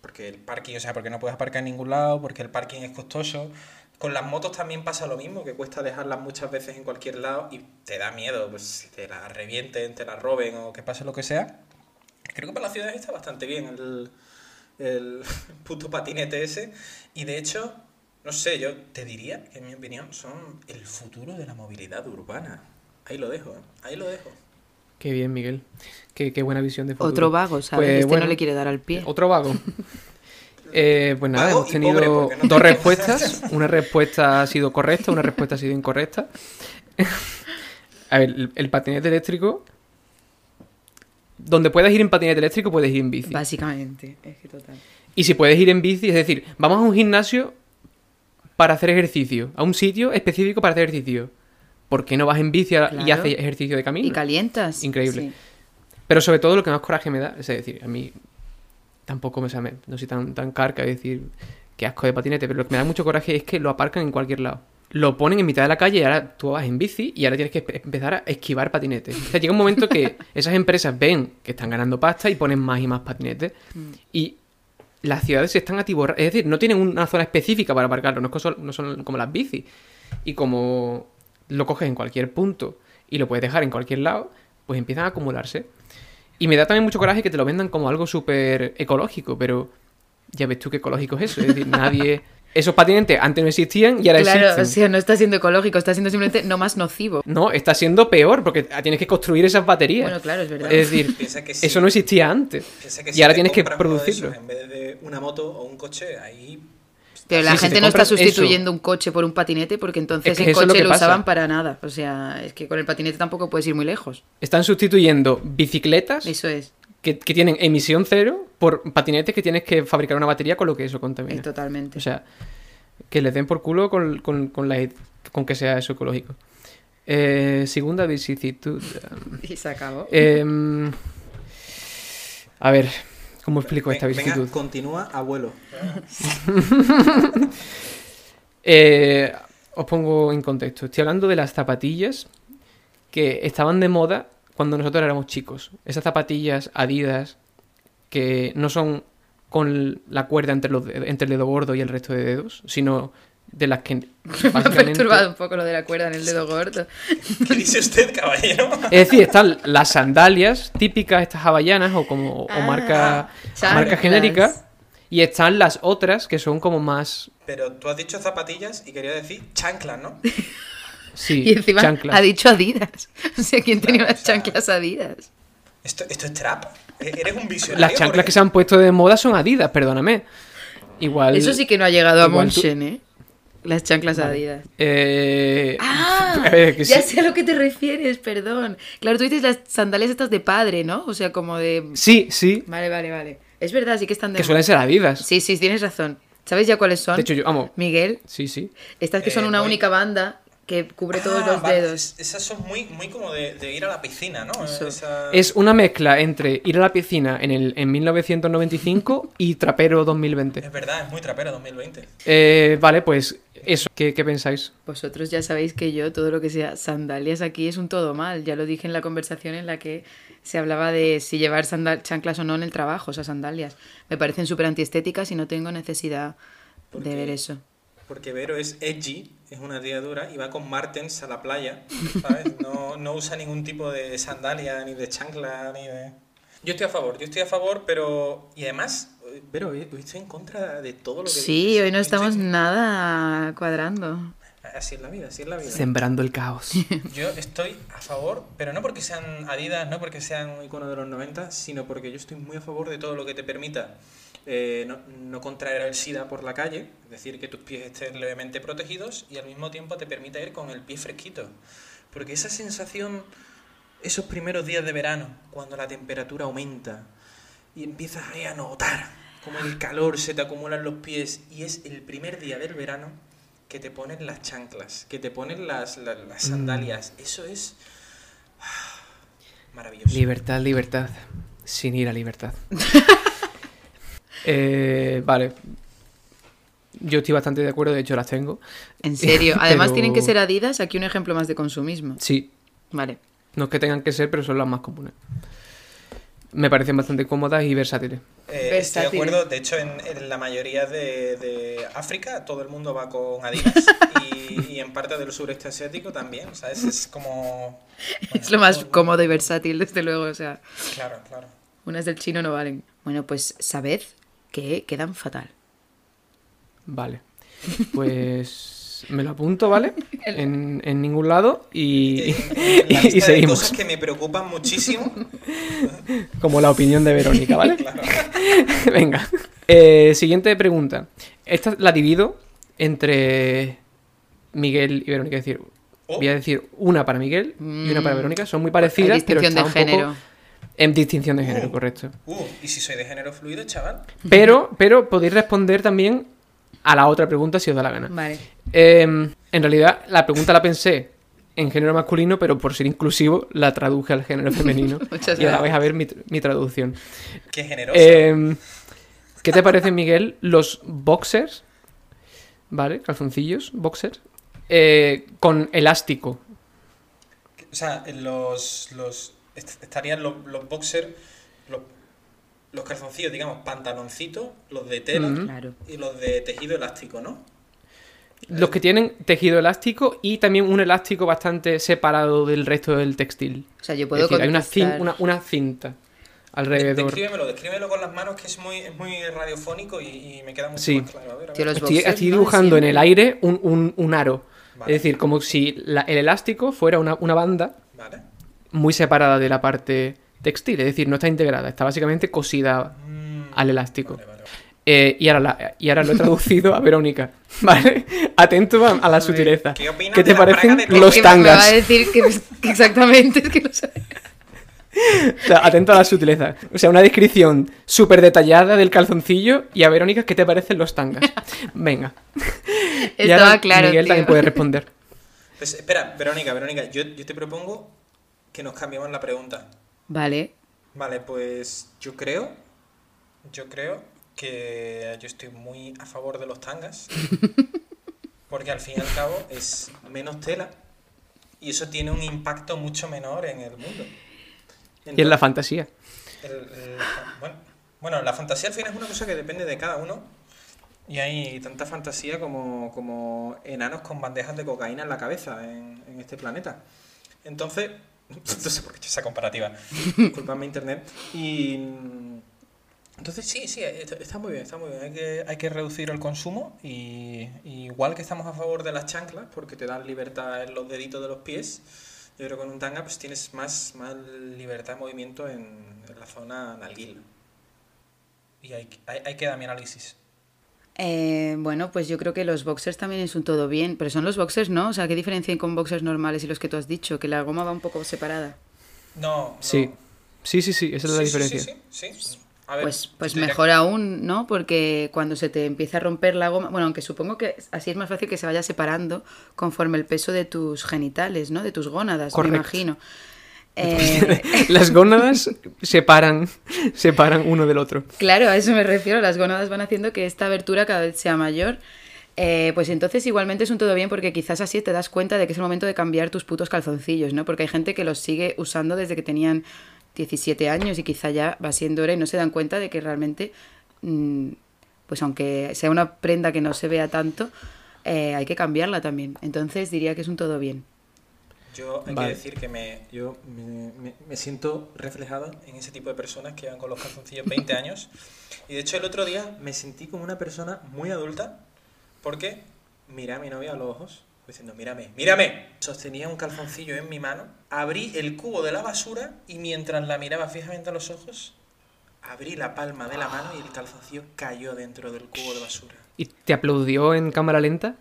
[SPEAKER 3] porque el parking, o sea, porque no puedes aparcar en ningún lado, porque el parking es costoso. Con las motos también pasa lo mismo, que cuesta dejarlas muchas veces en cualquier lado y te da miedo, pues si te la revienten, te la roben o que pase lo que sea. Creo que para las ciudades está bastante bien el, el puto patinete. Y de hecho, no sé, yo te diría que en mi opinión son el futuro de la movilidad urbana. Ahí lo dejo, ¿eh? ahí lo dejo.
[SPEAKER 4] Qué bien, Miguel. Qué, qué buena visión de futuro.
[SPEAKER 2] Otro vago, ¿sabes?
[SPEAKER 4] Pues,
[SPEAKER 2] este
[SPEAKER 4] bueno,
[SPEAKER 2] no le quiere dar al pie.
[SPEAKER 4] Otro vago. Eh, pues nada,
[SPEAKER 3] Vago
[SPEAKER 4] hemos tenido
[SPEAKER 3] pobre, porque no
[SPEAKER 4] dos respuestas. Una respuesta ha sido correcta, una respuesta ha sido incorrecta. A ver, el, el patinete eléctrico. Donde puedas ir en patinete eléctrico, puedes ir en bici.
[SPEAKER 2] Básicamente, es que total.
[SPEAKER 4] Y si puedes ir en bici, es decir, vamos a un gimnasio para hacer ejercicio, a un sitio específico para hacer ejercicio. ¿Por qué no vas en bici y haces ejercicio de camino?
[SPEAKER 2] ¿Y calientas?
[SPEAKER 4] Increíble.
[SPEAKER 2] Sí.
[SPEAKER 4] Pero sobre todo lo que más coraje me da, es decir, a mí tampoco me, o sea, me- no soy tan, tan carca de decir que asco de patinete, pero lo que me da mucho coraje es que lo aparcan en cualquier lado. Lo ponen en mitad de la calle y ahora tú vas en bici y ahora tienes que empezar a esquivar patinetes. O sea, llega un momento que esas empresas ven que están ganando pasta y ponen más y más patinetes y las ciudades se están atiborrando. Es decir, no tienen una zona específica para aparcarlo, no, es no son como las bicis. Y como lo coges en cualquier punto y lo puedes dejar en cualquier lado, pues empiezan a acumularse. Y me da también mucho coraje que te lo vendan como algo súper ecológico, pero ya ves tú qué ecológico es eso. Es decir, nadie, esos patinetes antes no existían y ahora
[SPEAKER 2] Claro,
[SPEAKER 4] existen.
[SPEAKER 2] o sea, no está siendo ecológico, está siendo simplemente no más nocivo.
[SPEAKER 4] No, está siendo peor porque tienes que construir esas baterías.
[SPEAKER 2] Bueno, claro, es verdad.
[SPEAKER 4] Es decir,
[SPEAKER 3] Piensa que sí.
[SPEAKER 4] eso no existía antes.
[SPEAKER 3] Que
[SPEAKER 4] y
[SPEAKER 3] si
[SPEAKER 4] ahora tienes que producirlo.
[SPEAKER 3] esos En vez de una moto o un coche, ahí
[SPEAKER 2] Pero la
[SPEAKER 4] Sí,
[SPEAKER 2] gente
[SPEAKER 4] te
[SPEAKER 2] no está
[SPEAKER 4] eso-
[SPEAKER 2] sustituyendo un coche por un patinete porque entonces
[SPEAKER 4] Es que
[SPEAKER 2] el
[SPEAKER 4] lo
[SPEAKER 2] coche lo, usaban para nada. O sea, es que con el patinete tampoco puedes ir muy lejos.
[SPEAKER 4] Están sustituyendo bicicletas
[SPEAKER 2] Eso es,
[SPEAKER 4] que, que tienen emisión cero por patinetes que tienes que fabricar una batería con lo que eso contamina.
[SPEAKER 2] eh, totalmente.
[SPEAKER 4] O sea, que les den por culo con, con, con la, con que sea eso ecológico. Eh, segunda vicisitud.
[SPEAKER 2] y se acabó.
[SPEAKER 4] Em, a ver, ¿cómo explico esta
[SPEAKER 3] venga,
[SPEAKER 4] vicisitud?
[SPEAKER 3] continúa, abuelo.
[SPEAKER 4] Eh, os pongo en contexto. Estoy hablando de las zapatillas que estaban de moda cuando nosotros éramos chicos. Esas zapatillas Adidas que no son con la cuerda entre, los, de- entre el dedo gordo y el resto de dedos, sino de las que
[SPEAKER 2] Me ha perturbado un poco lo de la cuerda en el dedo gordo.
[SPEAKER 3] ¿Qué dice usted, caballero?
[SPEAKER 4] Es decir, están las sandalias típicas, estas havallanas o como o
[SPEAKER 2] Ah,
[SPEAKER 4] marca,
[SPEAKER 2] chanclas.
[SPEAKER 4] marca genérica, y están las otras que son como más...
[SPEAKER 3] Pero tú has dicho zapatillas y quería decir chanclas, ¿no?
[SPEAKER 4] Sí,
[SPEAKER 2] Y encima
[SPEAKER 4] chanclas.
[SPEAKER 2] ha dicho Adidas. O sea, ¿quién tenía
[SPEAKER 3] sea,
[SPEAKER 2] chanclas Adidas?
[SPEAKER 3] ¿Esto, esto es trap? ¿E- ¿Eres un visionario?
[SPEAKER 4] Las chanclas
[SPEAKER 3] Porque-
[SPEAKER 4] que se han puesto de moda son Adidas, perdóname. Igual.
[SPEAKER 2] Eso sí que no ha llegado a
[SPEAKER 4] tú-
[SPEAKER 2] Monchen, ¿eh? Las chanclas Adidas.
[SPEAKER 4] Eh,
[SPEAKER 2] Ah,
[SPEAKER 4] que
[SPEAKER 2] ya
[SPEAKER 4] sí.
[SPEAKER 2] sé a lo que te refieres, perdón. Claro, tú dices las sandalias estas de padre, ¿no? O sea, como de...
[SPEAKER 4] Sí, sí,
[SPEAKER 2] Vale, vale, vale. Es verdad, sí que están de...
[SPEAKER 4] que suelen ser Adidas.
[SPEAKER 2] Sí, sí, tienes razón. ¿Sabes ya cuáles son?
[SPEAKER 4] De hecho, yo, vamos,
[SPEAKER 2] Miguel,
[SPEAKER 4] sí, sí.
[SPEAKER 2] estas que son
[SPEAKER 3] Eh,
[SPEAKER 2] una
[SPEAKER 3] voy.
[SPEAKER 2] única banda que cubre todos
[SPEAKER 3] Ah,
[SPEAKER 2] los
[SPEAKER 3] vale,
[SPEAKER 2] dedos.
[SPEAKER 3] es- Esas son muy, muy como de, de ir a la piscina, ¿no? Esa-
[SPEAKER 4] Es una mezcla entre ir a la piscina en, el, en 1995 y Trapero 2020.
[SPEAKER 3] Es verdad, es muy trapero 2020.
[SPEAKER 4] Eh, vale, pues eso, ¿qué, qué pensáis?
[SPEAKER 2] Vosotros ya sabéis que yo, todo lo que sea sandalias aquí es un todo mal. Ya lo dije en la conversación en la que se hablaba de si llevar sandal- chanclas o no en el trabajo, o sea, sandalias. Me parecen súper antiestéticas y no tengo necesidad
[SPEAKER 3] ¿Por
[SPEAKER 2] de ver eso.
[SPEAKER 3] Porque Vero es edgy, es una tía dura y va con Martens a la playa, ¿sabes? No, no usa ningún tipo de sandalia, ni de chancla, ni de... Yo estoy a favor, yo estoy a favor, pero... Y además, eh, Vero, hoy hoy estoy en contra de todo lo que
[SPEAKER 2] Sí,
[SPEAKER 3] dices.
[SPEAKER 2] hoy no
[SPEAKER 3] Estoy-
[SPEAKER 2] estamos nada cuadrando.
[SPEAKER 3] Así es la vida, así es la vida.
[SPEAKER 4] Sembrando el caos.
[SPEAKER 3] Yo estoy a favor, pero no porque sean Adidas, no porque sean un icono de los 90, sino porque yo estoy muy a favor de todo lo que te permita eh, no, no contraer el SIDA por la calle, es decir, que tus pies estén levemente protegidos y al mismo tiempo te permita ir con el pie fresquito. Porque esa sensación, esos primeros días de verano, cuando la temperatura aumenta y empiezas a notar como el calor se te acumula en los pies y es el primer día del verano que te ponen las chanclas, que te ponen las, las, las sandalias. Eso es ah, maravilloso.
[SPEAKER 4] Libertad, libertad. Sin ir a libertad. Eh, vale. Yo estoy bastante de acuerdo, de hecho las tengo.
[SPEAKER 2] En serio. Además
[SPEAKER 4] Pero-
[SPEAKER 2] tienen que ser Adidas, aquí un ejemplo más de consumismo.
[SPEAKER 4] Sí,
[SPEAKER 2] Vale.
[SPEAKER 4] no es que tengan que ser, pero son las más comunes. Me parecen bastante cómodas y versátiles.
[SPEAKER 3] Eh, estoy de acuerdo, de hecho en, en la mayoría de, de África todo el mundo va con Adidas y, y en parte del sureste asiático también, ¿sabes? Es como...
[SPEAKER 2] Es lo más cómodo y versátil, desde luego. O sea,
[SPEAKER 3] Claro, claro.
[SPEAKER 2] unas del chino no valen. Bueno, pues sabed que quedan fatal.
[SPEAKER 4] Vale. Pues me lo apunto, ¿vale? En, en ningún lado y,
[SPEAKER 3] en la
[SPEAKER 4] y
[SPEAKER 3] lista de
[SPEAKER 4] seguimos.
[SPEAKER 3] cosas que me preocupan muchísimo.
[SPEAKER 4] Como la opinión de Verónica, ¿vale?
[SPEAKER 3] Claro.
[SPEAKER 4] Venga. Eh, siguiente pregunta. Esta la divido entre Miguel y Verónica. Es decir,
[SPEAKER 3] Oh.
[SPEAKER 4] voy a decir una para Miguel y una para
[SPEAKER 2] Mm.
[SPEAKER 4] Verónica. Son muy parecidas, pero está
[SPEAKER 2] de
[SPEAKER 4] un poco
[SPEAKER 2] género.
[SPEAKER 4] En distinción de género,
[SPEAKER 3] Uh.
[SPEAKER 4] correcto.
[SPEAKER 3] Uh, ¿y si soy de género fluido, chaval?
[SPEAKER 4] Pero, pero podéis responder también a la otra pregunta si os da la gana.
[SPEAKER 2] Vale.
[SPEAKER 4] Eh, en realidad, la pregunta la pensé en género masculino, pero por ser inclusivo, la traduje al género femenino.
[SPEAKER 2] Muchas
[SPEAKER 4] y ahora vais a ver mi, mi traducción.
[SPEAKER 3] Qué generoso.
[SPEAKER 4] Eh, ¿Qué te parece, Miguel, los boxers? ¿Vale? Calzoncillos, boxers. eh, con elástico.
[SPEAKER 3] O sea, en los, los estarían los, los boxers, los, los calzoncillos, digamos, pantaloncitos, los de tela y los de tejido elástico, ¿no?
[SPEAKER 4] Los que tienen tejido elástico y también un elástico bastante separado del resto del textil.
[SPEAKER 2] O sea, yo
[SPEAKER 4] Es
[SPEAKER 2] puedo
[SPEAKER 4] decir, hay una, una, una cinta alrededor.
[SPEAKER 3] Descríbemelo, descríbemelo con las manos que es muy, es muy radiofónico y, y me queda mucho
[SPEAKER 4] Sí.
[SPEAKER 3] más claro. A ver, a ver.
[SPEAKER 4] Estoy, dibujando en el aire un, un- un aro.
[SPEAKER 3] Vale.
[SPEAKER 4] Es decir, como si la- el elástico fuera una, una banda
[SPEAKER 3] Vale.
[SPEAKER 4] Muy separada de la parte textil. Es decir, no está integrada, está básicamente cosida
[SPEAKER 3] Mm,
[SPEAKER 4] al elástico.
[SPEAKER 3] Vale, vale, vale.
[SPEAKER 4] Eh, y, ahora la- y ahora lo he traducido a Verónica. ¿Vale? Atento a, a la sutileza.
[SPEAKER 3] ¿qué opinas
[SPEAKER 4] ¿Qué
[SPEAKER 3] de
[SPEAKER 4] te parecen los
[SPEAKER 2] Que me- Me va a
[SPEAKER 4] tangas?
[SPEAKER 2] decir que, que exactamente, es que no sé.
[SPEAKER 4] O sea, atento a la sutileza. O sea, una descripción súper detallada del calzoncillo y a Verónica, ¿qué te parecen los tangas? Venga.
[SPEAKER 2] Estaba claro,
[SPEAKER 4] Miguel
[SPEAKER 2] tío.
[SPEAKER 4] también puede responder.
[SPEAKER 3] Pues espera, Verónica, Verónica, yo, yo te propongo que nos cambiemos la pregunta.
[SPEAKER 2] Vale.
[SPEAKER 3] Vale, pues yo creo, yo creo que yo estoy muy a favor de los tangas, porque al fin y al cabo es menos tela y eso tiene un impacto mucho menor en el mundo.
[SPEAKER 4] Y en la fantasía.
[SPEAKER 3] El- el- bueno, bueno, la fantasía al final es una cosa que depende de cada uno. Y hay tanta fantasía como, como enanos con bandejas de cocaína en la cabeza en, en este planeta. Entonces, no sé por qué he hecho esa comparativa. Disculpadme internet. Y entonces sí, sí, está, muy bien, está muy bien. Hay que, hay que reducir el consumo y, igual que estamos a favor de las chanclas porque te dan libertad en los deditos de los pies, yo creo que con un tanga pues tienes más, más libertad de movimiento en, la zona nalguil. Y ahí, ahí, ahí queda mi análisis.
[SPEAKER 2] Eh, bueno, pues yo creo que los boxers también es un todo bien, pero son los boxers, ¿no? O sea, ¿qué diferencia hay con boxers normales y los que tú has dicho? Que la goma va un poco separada.
[SPEAKER 3] No, no.
[SPEAKER 4] Sí. Sí, sí, sí, esa es la
[SPEAKER 3] Sí,
[SPEAKER 4] diferencia.
[SPEAKER 3] Sí, sí, sí. A ver,
[SPEAKER 2] Pues, pues mejor aún, ¿no? Porque cuando se te empieza a romper la goma, bueno, aunque supongo que así es más fácil que se vaya separando conforme el peso de tus genitales, ¿no? De tus gónadas, me imagino. Eh,
[SPEAKER 4] Las gónadas separan, separan uno del otro.
[SPEAKER 2] Claro, a eso me refiero. Las gónadas van haciendo que esta abertura cada vez sea mayor. Eh, pues entonces igualmente es un todo bien porque quizás así te das cuenta de que es el momento de cambiar tus putos calzoncillos, ¿no? Porque hay gente que los sigue usando desde que tenían 17 años y quizá ya va siendo hora y no se dan cuenta de que realmente, mm, pues aunque sea una prenda que no se vea tanto, eh, hay que cambiarla también. Entonces diría que es un todo bien.
[SPEAKER 3] Yo hay
[SPEAKER 4] Vale.
[SPEAKER 3] que decir que me, yo me, me- me siento reflejado en ese tipo de personas que van con los calzoncillos 20 años. Y de hecho el otro día me sentí como una persona muy adulta porque miré a mi novia a los ojos diciendo, mírame, mírame. Sostenía un calzoncillo en mi mano, abrí el cubo de la basura y mientras la miraba fijamente a los ojos, abrí la palma de la mano y el calzoncillo cayó dentro del cubo de basura.
[SPEAKER 4] ¿Y te aplaudió en cámara lenta?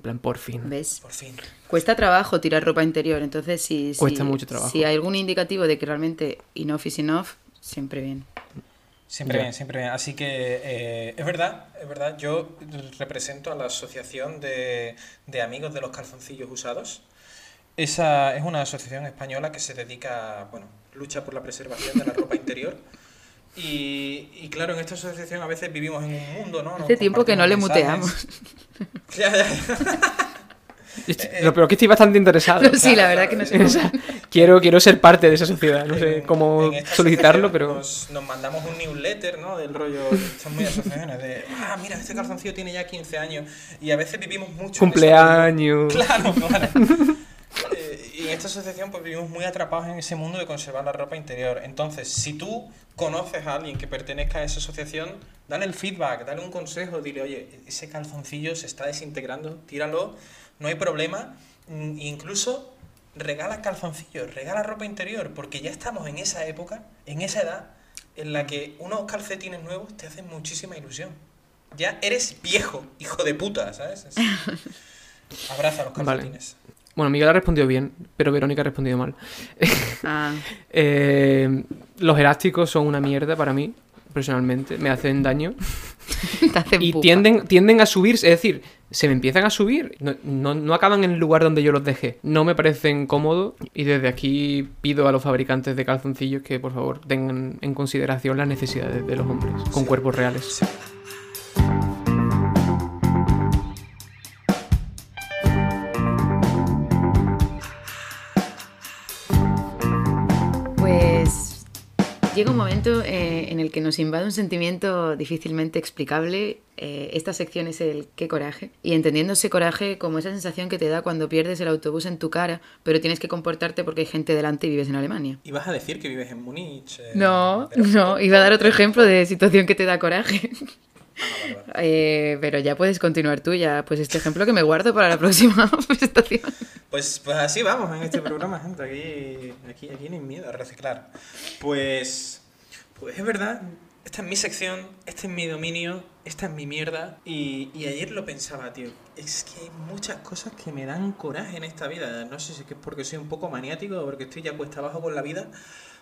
[SPEAKER 4] En plan, por fin.
[SPEAKER 2] ¿Ves?
[SPEAKER 3] Por fin.
[SPEAKER 2] Cuesta trabajo tirar ropa interior, entonces si, si-
[SPEAKER 4] Cuesta mucho trabajo.
[SPEAKER 2] si hay algún indicativo de que realmente enough is enough, siempre bien.
[SPEAKER 3] Siempre
[SPEAKER 4] Ya.
[SPEAKER 3] bien, siempre bien. Así que eh, es verdad, es verdad. Yo represento a la Asociación de, de Amigos de los Calzoncillos Usados. Esa es una asociación española que se dedica, bueno, lucha por la preservación de la ropa interior. Y, y claro, en esta asociación a veces vivimos en un mundo, ¿no? Nos
[SPEAKER 2] Hace tiempo que no le muteamos.
[SPEAKER 3] Ya, ya.
[SPEAKER 4] Lo peor que estoy bastante interesado.
[SPEAKER 2] Sí, la verdad que no sé.
[SPEAKER 4] Quiero, quiero ser parte de esa sociedad. No sé
[SPEAKER 3] En-
[SPEAKER 4] cómo solicitarlo, pero.
[SPEAKER 3] Nos, nos mandamos un newsletter, ¿no? Del rollo. Son muy asociaciones de. Ah, mira, este calzoncillo tiene ya 15 años. Y a veces vivimos mucho.
[SPEAKER 4] Cumpleaños.
[SPEAKER 3] Claro, claro. En esta asociación pues vivimos muy atrapados en ese mundo de conservar la ropa interior. Entonces, si tú conoces a alguien que pertenezca a esa asociación, dale el feedback, dale un consejo, dile, oye, ese calzoncillo se está desintegrando, tíralo, no hay problema. Mm, Incluso regala calzoncillos, regala ropa interior, porque ya estamos en esa época, en esa edad, en la que unos calcetines nuevos te hacen muchísima ilusión. Ya eres viejo, hijo de puta, ¿sabes? Es- Abraza los
[SPEAKER 4] Vale. Bueno, Miguel ha respondido bien, pero Verónica ha respondido mal.
[SPEAKER 2] Ah,
[SPEAKER 4] Eh, los elásticos son una mierda para mí, personalmente. Me hacen daño.
[SPEAKER 2] te hacen
[SPEAKER 4] Y
[SPEAKER 2] pupa.
[SPEAKER 4] tienden, tienden a subirse, es decir, se me empiezan a subir. No, no, no acaban en el lugar donde yo los dejé. No me parecen cómodos. Y desde aquí pido a los fabricantes de calzoncillos que por favor tengan en consideración las necesidades de los hombres con cuerpos reales.
[SPEAKER 2] Llega un momento eh, en el que nos invade un sentimiento difícilmente explicable. Eh, esta sección es el qué coraje. Y entendiendo ese coraje como esa sensación que te da cuando pierdes el autobús en tu cara, pero tienes que comportarte porque hay gente delante y vives en Alemania.
[SPEAKER 3] ¿Y vas a decir que vives en Múnich? eh,
[SPEAKER 2] No, no, iba a dar otro ejemplo de situación que te da coraje.
[SPEAKER 3] Ah.
[SPEAKER 2] Eh, pero ya puedes continuar tú, ya, pues este ejemplo que me guardo para la próxima presentación.
[SPEAKER 3] Pues, pues así vamos en este programa, gente. Aquí, aquí, aquí no hay miedo a reciclar. Pues, pues es verdad, esta es mi sección, este es mi dominio, esta es mi mierda. Y, y ayer lo pensaba, tío. Es que hay muchas cosas que me dan coraje en esta vida. No sé si es que es porque soy un poco maniático o porque estoy ya cuesta abajo con la vida.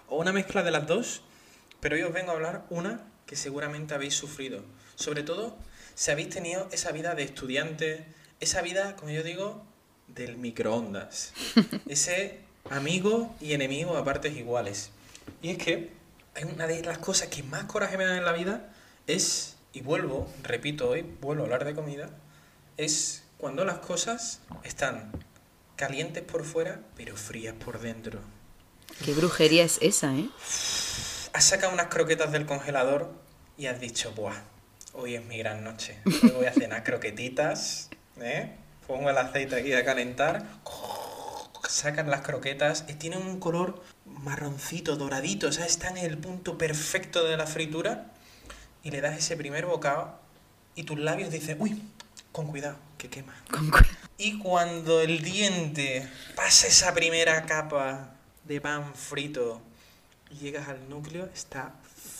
[SPEAKER 3] O una mezcla de las dos. Pero hoy os vengo a hablar una que seguramente habéis sufrido. Sobre todo si habéis tenido esa vida de estudiante, esa vida, como yo digo, del microondas. Ese amigo y enemigo a partes iguales. Y es que hay una de las cosas que más coraje me dan en la vida es, y vuelvo, repito hoy, vuelvo a hablar de comida, es cuando las cosas están calientes por fuera, pero frías por dentro.
[SPEAKER 2] Qué brujería es esa, ¿eh?
[SPEAKER 3] Has sacado unas croquetas del congelador y has dicho, buah, hoy es mi gran noche. Hoy voy a cenar croquetitas, ¿eh? Pongo el aceite aquí a calentar, sacan las croquetas y tienen un color marroncito, doradito, o sea, están en el punto perfecto de la fritura y le das ese primer bocado y tus labios dicen, uy, con cuidado, que quema.
[SPEAKER 2] Con cu-
[SPEAKER 3] Y cuando el diente pasa esa primera capa de pan frito y llegas al núcleo, está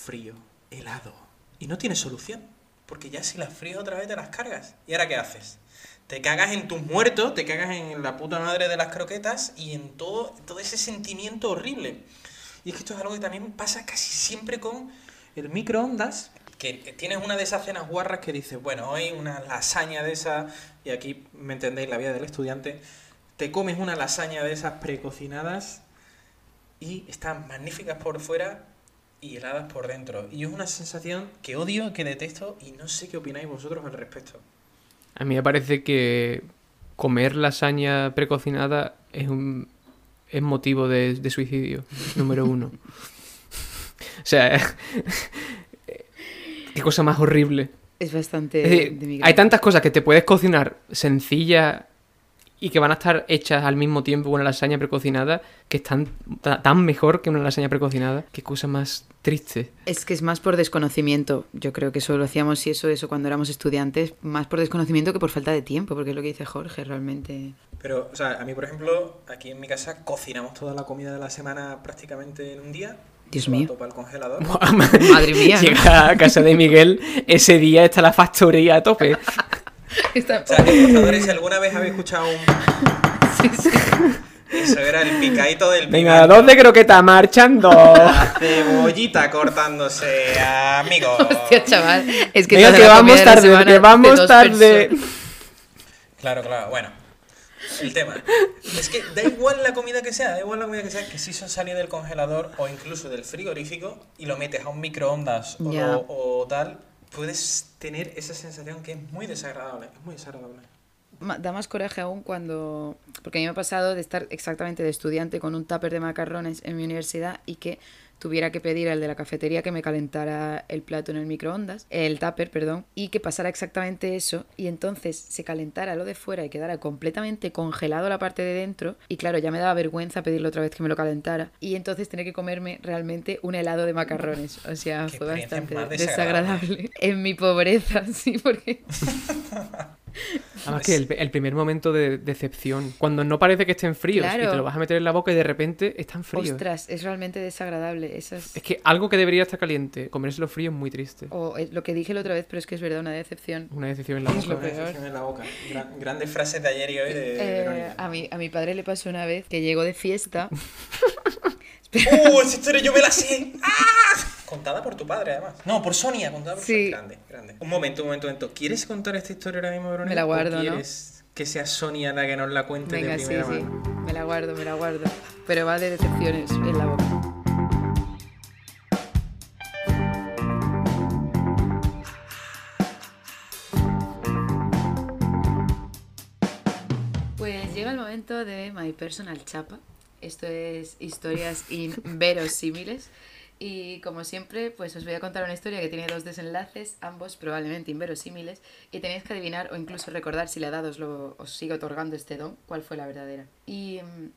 [SPEAKER 3] frío, helado. Y no tiene solución, porque ya si las frías otra vez te las cargas. ¿Y ahora qué haces? Te cagas en tus muertos, te cagas en la puta madre de las croquetas y en todo, todo ese sentimiento horrible. Y es que esto es algo que también pasa casi siempre con el microondas, que tienes una de esas cenas guarras que dices, bueno, hoy una lasaña de esas, y aquí me entendéis la vida del estudiante, te comes una lasaña de esas precocinadas y están magníficas por fuera y heladas por dentro. Y es una sensación que odio, que detesto y no sé qué opináis vosotros al respecto.
[SPEAKER 4] A mí me parece que comer lasaña precocinada es un es motivo de, de suicidio, número uno. o sea, qué cosa más horrible.
[SPEAKER 2] Es bastante
[SPEAKER 4] Es decir,
[SPEAKER 2] de mi
[SPEAKER 4] hay tantas cosas que te puedes cocinar sencillas y que van a estar hechas al mismo tiempo que una lasaña precocinada que están ta- tan mejor que una lasaña precocinada. Qué cosa más triste.
[SPEAKER 2] Es que es más por desconocimiento. Yo creo que eso lo hacíamos y eso, eso cuando éramos estudiantes, más por desconocimiento que por falta de tiempo, porque es lo que dice Jorge, realmente.
[SPEAKER 3] Pero, o sea, a mí, por ejemplo, aquí en mi casa cocinamos toda la comida de la semana prácticamente en un día.
[SPEAKER 2] Dios mío.
[SPEAKER 3] para el congelador.
[SPEAKER 2] Madre mía, ¿no?
[SPEAKER 4] Llega a casa de Miguel, ese día está la factoría a tope.
[SPEAKER 2] Está-
[SPEAKER 3] O sea, escuchadores, si alguna vez habéis escuchado un...
[SPEAKER 2] Sí, sí.
[SPEAKER 3] Eso era el picadito del
[SPEAKER 4] Venga,
[SPEAKER 3] pimiento.
[SPEAKER 4] dos de croqueta marchando.
[SPEAKER 3] La cebollita cortándose, amigo.
[SPEAKER 2] Hostia, chaval. Es que
[SPEAKER 4] Venga, que vamos tarde, que vamos tarde.
[SPEAKER 2] personas.
[SPEAKER 3] Claro, claro, bueno. El tema. Es que da igual la comida que sea, da igual la comida que sea, que si eso salió del congelador o incluso del frigorífico y lo metes a un microondas o,
[SPEAKER 2] Ya.
[SPEAKER 3] o tal, puedes tener esa sensación que es muy desagradable. Es muy desagradable.
[SPEAKER 2] Da más coraje aún cuando. Porque a mí me ha pasado de estar exactamente de estudiante con un tupper de macarrones en mi universidad y que tuviera que pedir al de la cafetería que me calentara el plato en el microondas, el tupper, perdón, y que pasara exactamente eso y entonces se calentara lo de fuera y quedara completamente congelado la parte de dentro y claro, ya me daba vergüenza pedirle otra vez que me lo calentara y entonces tener que comerme realmente un helado de macarrones, o sea,
[SPEAKER 3] Qué
[SPEAKER 2] fue bastante desagradable.
[SPEAKER 3] desagradable.
[SPEAKER 2] en mi pobreza, sí, porque
[SPEAKER 4] Además que el, el primer momento de decepción, cuando no parece que estén fríos y te lo vas a meter en la boca y de repente están fríos.
[SPEAKER 2] Ostras, es realmente desagradable. Esas...
[SPEAKER 4] Es que algo que debería estar caliente, comérselo frío es muy triste.
[SPEAKER 2] O eh, lo que dije la otra vez, pero es que es verdad, una decepción.
[SPEAKER 4] Una decepción en la
[SPEAKER 2] Es lo
[SPEAKER 4] boca.
[SPEAKER 2] peor.
[SPEAKER 3] Una en la boca. Gran- grandes frases de ayer y hoy de
[SPEAKER 2] Eh, a, mi, a mi padre le pasó una vez que llegó de fiesta.
[SPEAKER 3] ¡Uh! Esa historia yo me la sé. ¡Ah! Contada por tu padre, además. No, por Sonia, contada por
[SPEAKER 2] Sí.
[SPEAKER 3] Sonia. Grande, grande. Un momento, un momento, un momento. ¿Quieres contar esta historia ahora mismo, Verónica?
[SPEAKER 2] Me la guardo,
[SPEAKER 3] ¿O
[SPEAKER 2] ¿no?
[SPEAKER 3] quieres que sea Sonia la que nos la cuente
[SPEAKER 2] Venga,
[SPEAKER 3] de
[SPEAKER 2] sí,
[SPEAKER 3] primera
[SPEAKER 2] sí.
[SPEAKER 3] mano?
[SPEAKER 2] Me la guardo, me la guardo. Pero va de decepciones en la boca. Pues llega el momento de My Personal Chapa. Esto es historias inverosímiles Y como siempre, pues os voy a contar una historia que tiene dos desenlaces, ambos probablemente inverosímiles, y tenéis que adivinar o incluso recordar si la edad os, lo, os sigue otorgando este don, cuál fue la verdadera. Y mm,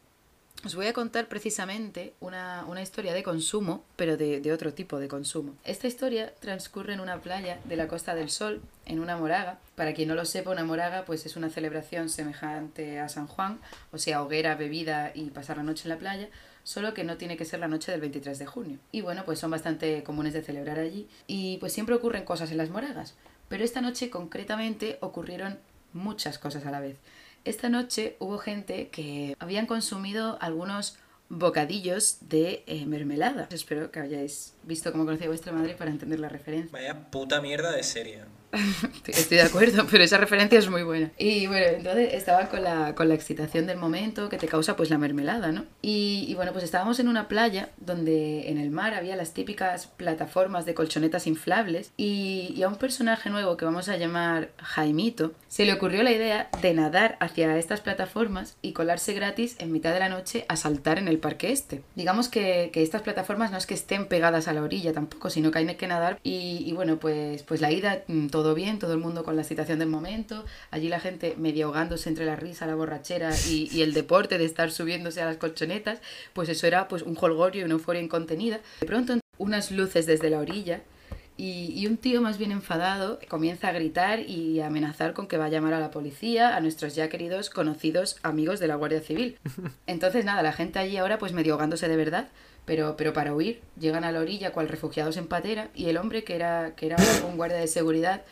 [SPEAKER 2] os voy a contar precisamente una, una historia de consumo, pero de, de otro tipo de consumo. Esta historia transcurre en una playa de la Costa del Sol, en una moraga. Para quien no lo sepa, una moraga pues es una celebración semejante a San Juan, o sea, hoguera, bebida y pasar la noche en la playa, solo que no tiene que ser la noche del 23 de junio. Y bueno, pues son bastante comunes de celebrar allí y pues siempre ocurren cosas en las moragas. Pero esta noche concretamente ocurrieron muchas cosas a la vez. Esta noche hubo gente que habían consumido algunos bocadillos de eh, mermelada. Espero que hayáis visto cómo conocía vuestra madre para entender la referencia.
[SPEAKER 3] Vaya puta mierda de serie.
[SPEAKER 2] Estoy de acuerdo, pero esa referencia es muy buena. Y bueno, entonces estaba con la, con la excitación del momento que te causa pues la mermelada, ¿no? Y, bueno, pues estábamos en una playa donde en el mar había las típicas plataformas de colchonetas inflables y, a un personaje nuevo que vamos a llamar Jaimito se le ocurrió la idea de nadar hacia estas plataformas y colarse gratis en mitad de la noche a saltar en el parque este. Digamos que, que estas plataformas no es que estén pegadas a la orilla tampoco, sino que hay que nadar y, y bueno, pues, pues la ida mm, todo bien, todo el mundo con la excitación del momento, allí la gente medio ahogándose entre la risa, la borrachera y, y el deporte de estar subiéndose a las colchonetas, pues eso era pues un holgorio y una euforia incontenida. De pronto unas luces desde la orilla y, y un tío más bien enfadado comienza a gritar y a amenazar con que va a llamar a la policía, a nuestros ya queridos conocidos amigos de la Guardia Civil. Entonces nada, la gente allí ahora pues medio ahogándose de verdad, pero, pero para huir llegan a la orilla cual refugiados en patera y el hombre que era, que era un guardia de seguridad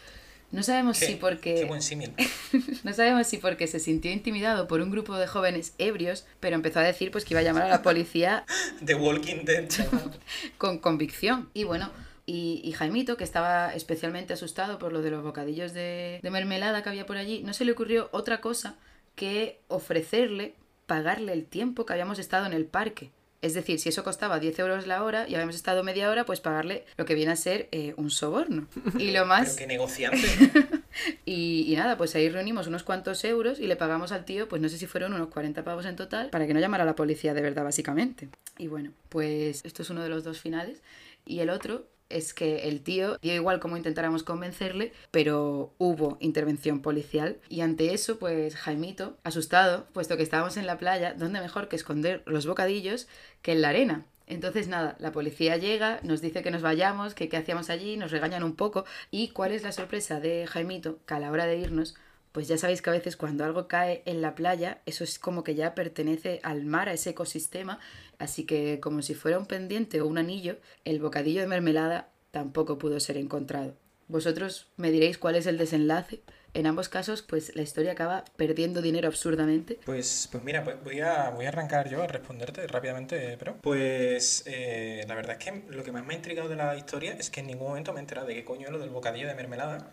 [SPEAKER 2] no sabemos
[SPEAKER 3] Qué-
[SPEAKER 2] si porque
[SPEAKER 3] Qué buen símil.
[SPEAKER 2] no sabemos si porque se sintió intimidado por un grupo de jóvenes ebrios, pero empezó a decir pues que iba a llamar a la policía
[SPEAKER 3] The Walking Dead,
[SPEAKER 2] con convicción. Y bueno, y, y Jaimito, que estaba especialmente asustado por lo de los bocadillos de, de mermelada que había por allí, no se le ocurrió otra cosa que ofrecerle pagarle el tiempo que habíamos estado en el parque. Es decir, si eso costaba 10 euros la hora y habíamos estado media hora, pues pagarle lo que viene a ser eh, un soborno. Y lo
[SPEAKER 3] Pero
[SPEAKER 2] más...
[SPEAKER 3] qué negociante.
[SPEAKER 2] Y, y nada, pues ahí reunimos unos cuantos euros y le pagamos al tío, pues no sé si fueron unos 40 pavos en total, para que no llamara a la policía de verdad, básicamente. Y bueno, pues esto es uno de los dos finales. Y el otro es que el tío dio igual como intentáramos convencerle, pero hubo intervención policial. Y ante eso, pues Jaimito, asustado, puesto que estábamos en la playa, ¿dónde mejor que esconder los bocadillos que en la arena? Entonces, nada, la policía llega, nos dice que nos vayamos, que qué hacíamos allí, nos regañan un poco. ¿Y cuál es la sorpresa de Jaimito? Que a la hora de irnos, pues ya sabéis que a veces cuando algo cae en la playa, eso es como que ya pertenece al mar, a ese ecosistema. Así que, como si fuera un pendiente o un anillo, el bocadillo de mermelada tampoco pudo ser encontrado. Vosotros me diréis cuál es el desenlace. En ambos casos, pues la historia acaba perdiendo dinero absurdamente.
[SPEAKER 3] Pues, pues mira, pues voy a, voy a arrancar yo a responderte rápidamente, pero pues eh, la verdad es que lo que más me ha intrigado de la historia es que en ningún momento me he enterado de qué coño es lo del bocadillo de mermelada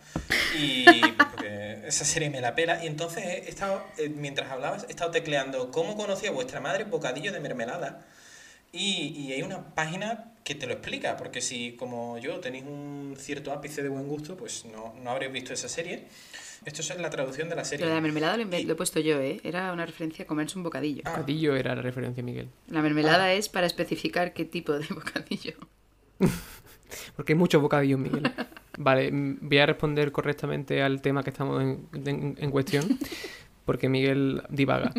[SPEAKER 3] y porque esa serie me la pela y entonces he estado, eh, mientras hablabas, he estado tecleando cómo conocía vuestra madre bocadillo de mermelada y, y hay una página que te lo explica, porque si como yo tenéis un cierto ápice de buen gusto, pues no, no habréis visto esa serie. Esto es la traducción de la serie.
[SPEAKER 2] Lo de la mermelada lo, he puesto yo, ¿eh? Era una referencia a comerse un bocadillo.
[SPEAKER 3] Ah.
[SPEAKER 4] Bocadillo era la referencia, Miguel.
[SPEAKER 2] La mermelada es para especificar qué tipo de bocadillo.
[SPEAKER 4] Porque hay muchos bocadillos, Miguel. Vale, voy a responder correctamente al tema que estamos en, en- en cuestión. Porque Miguel divaga.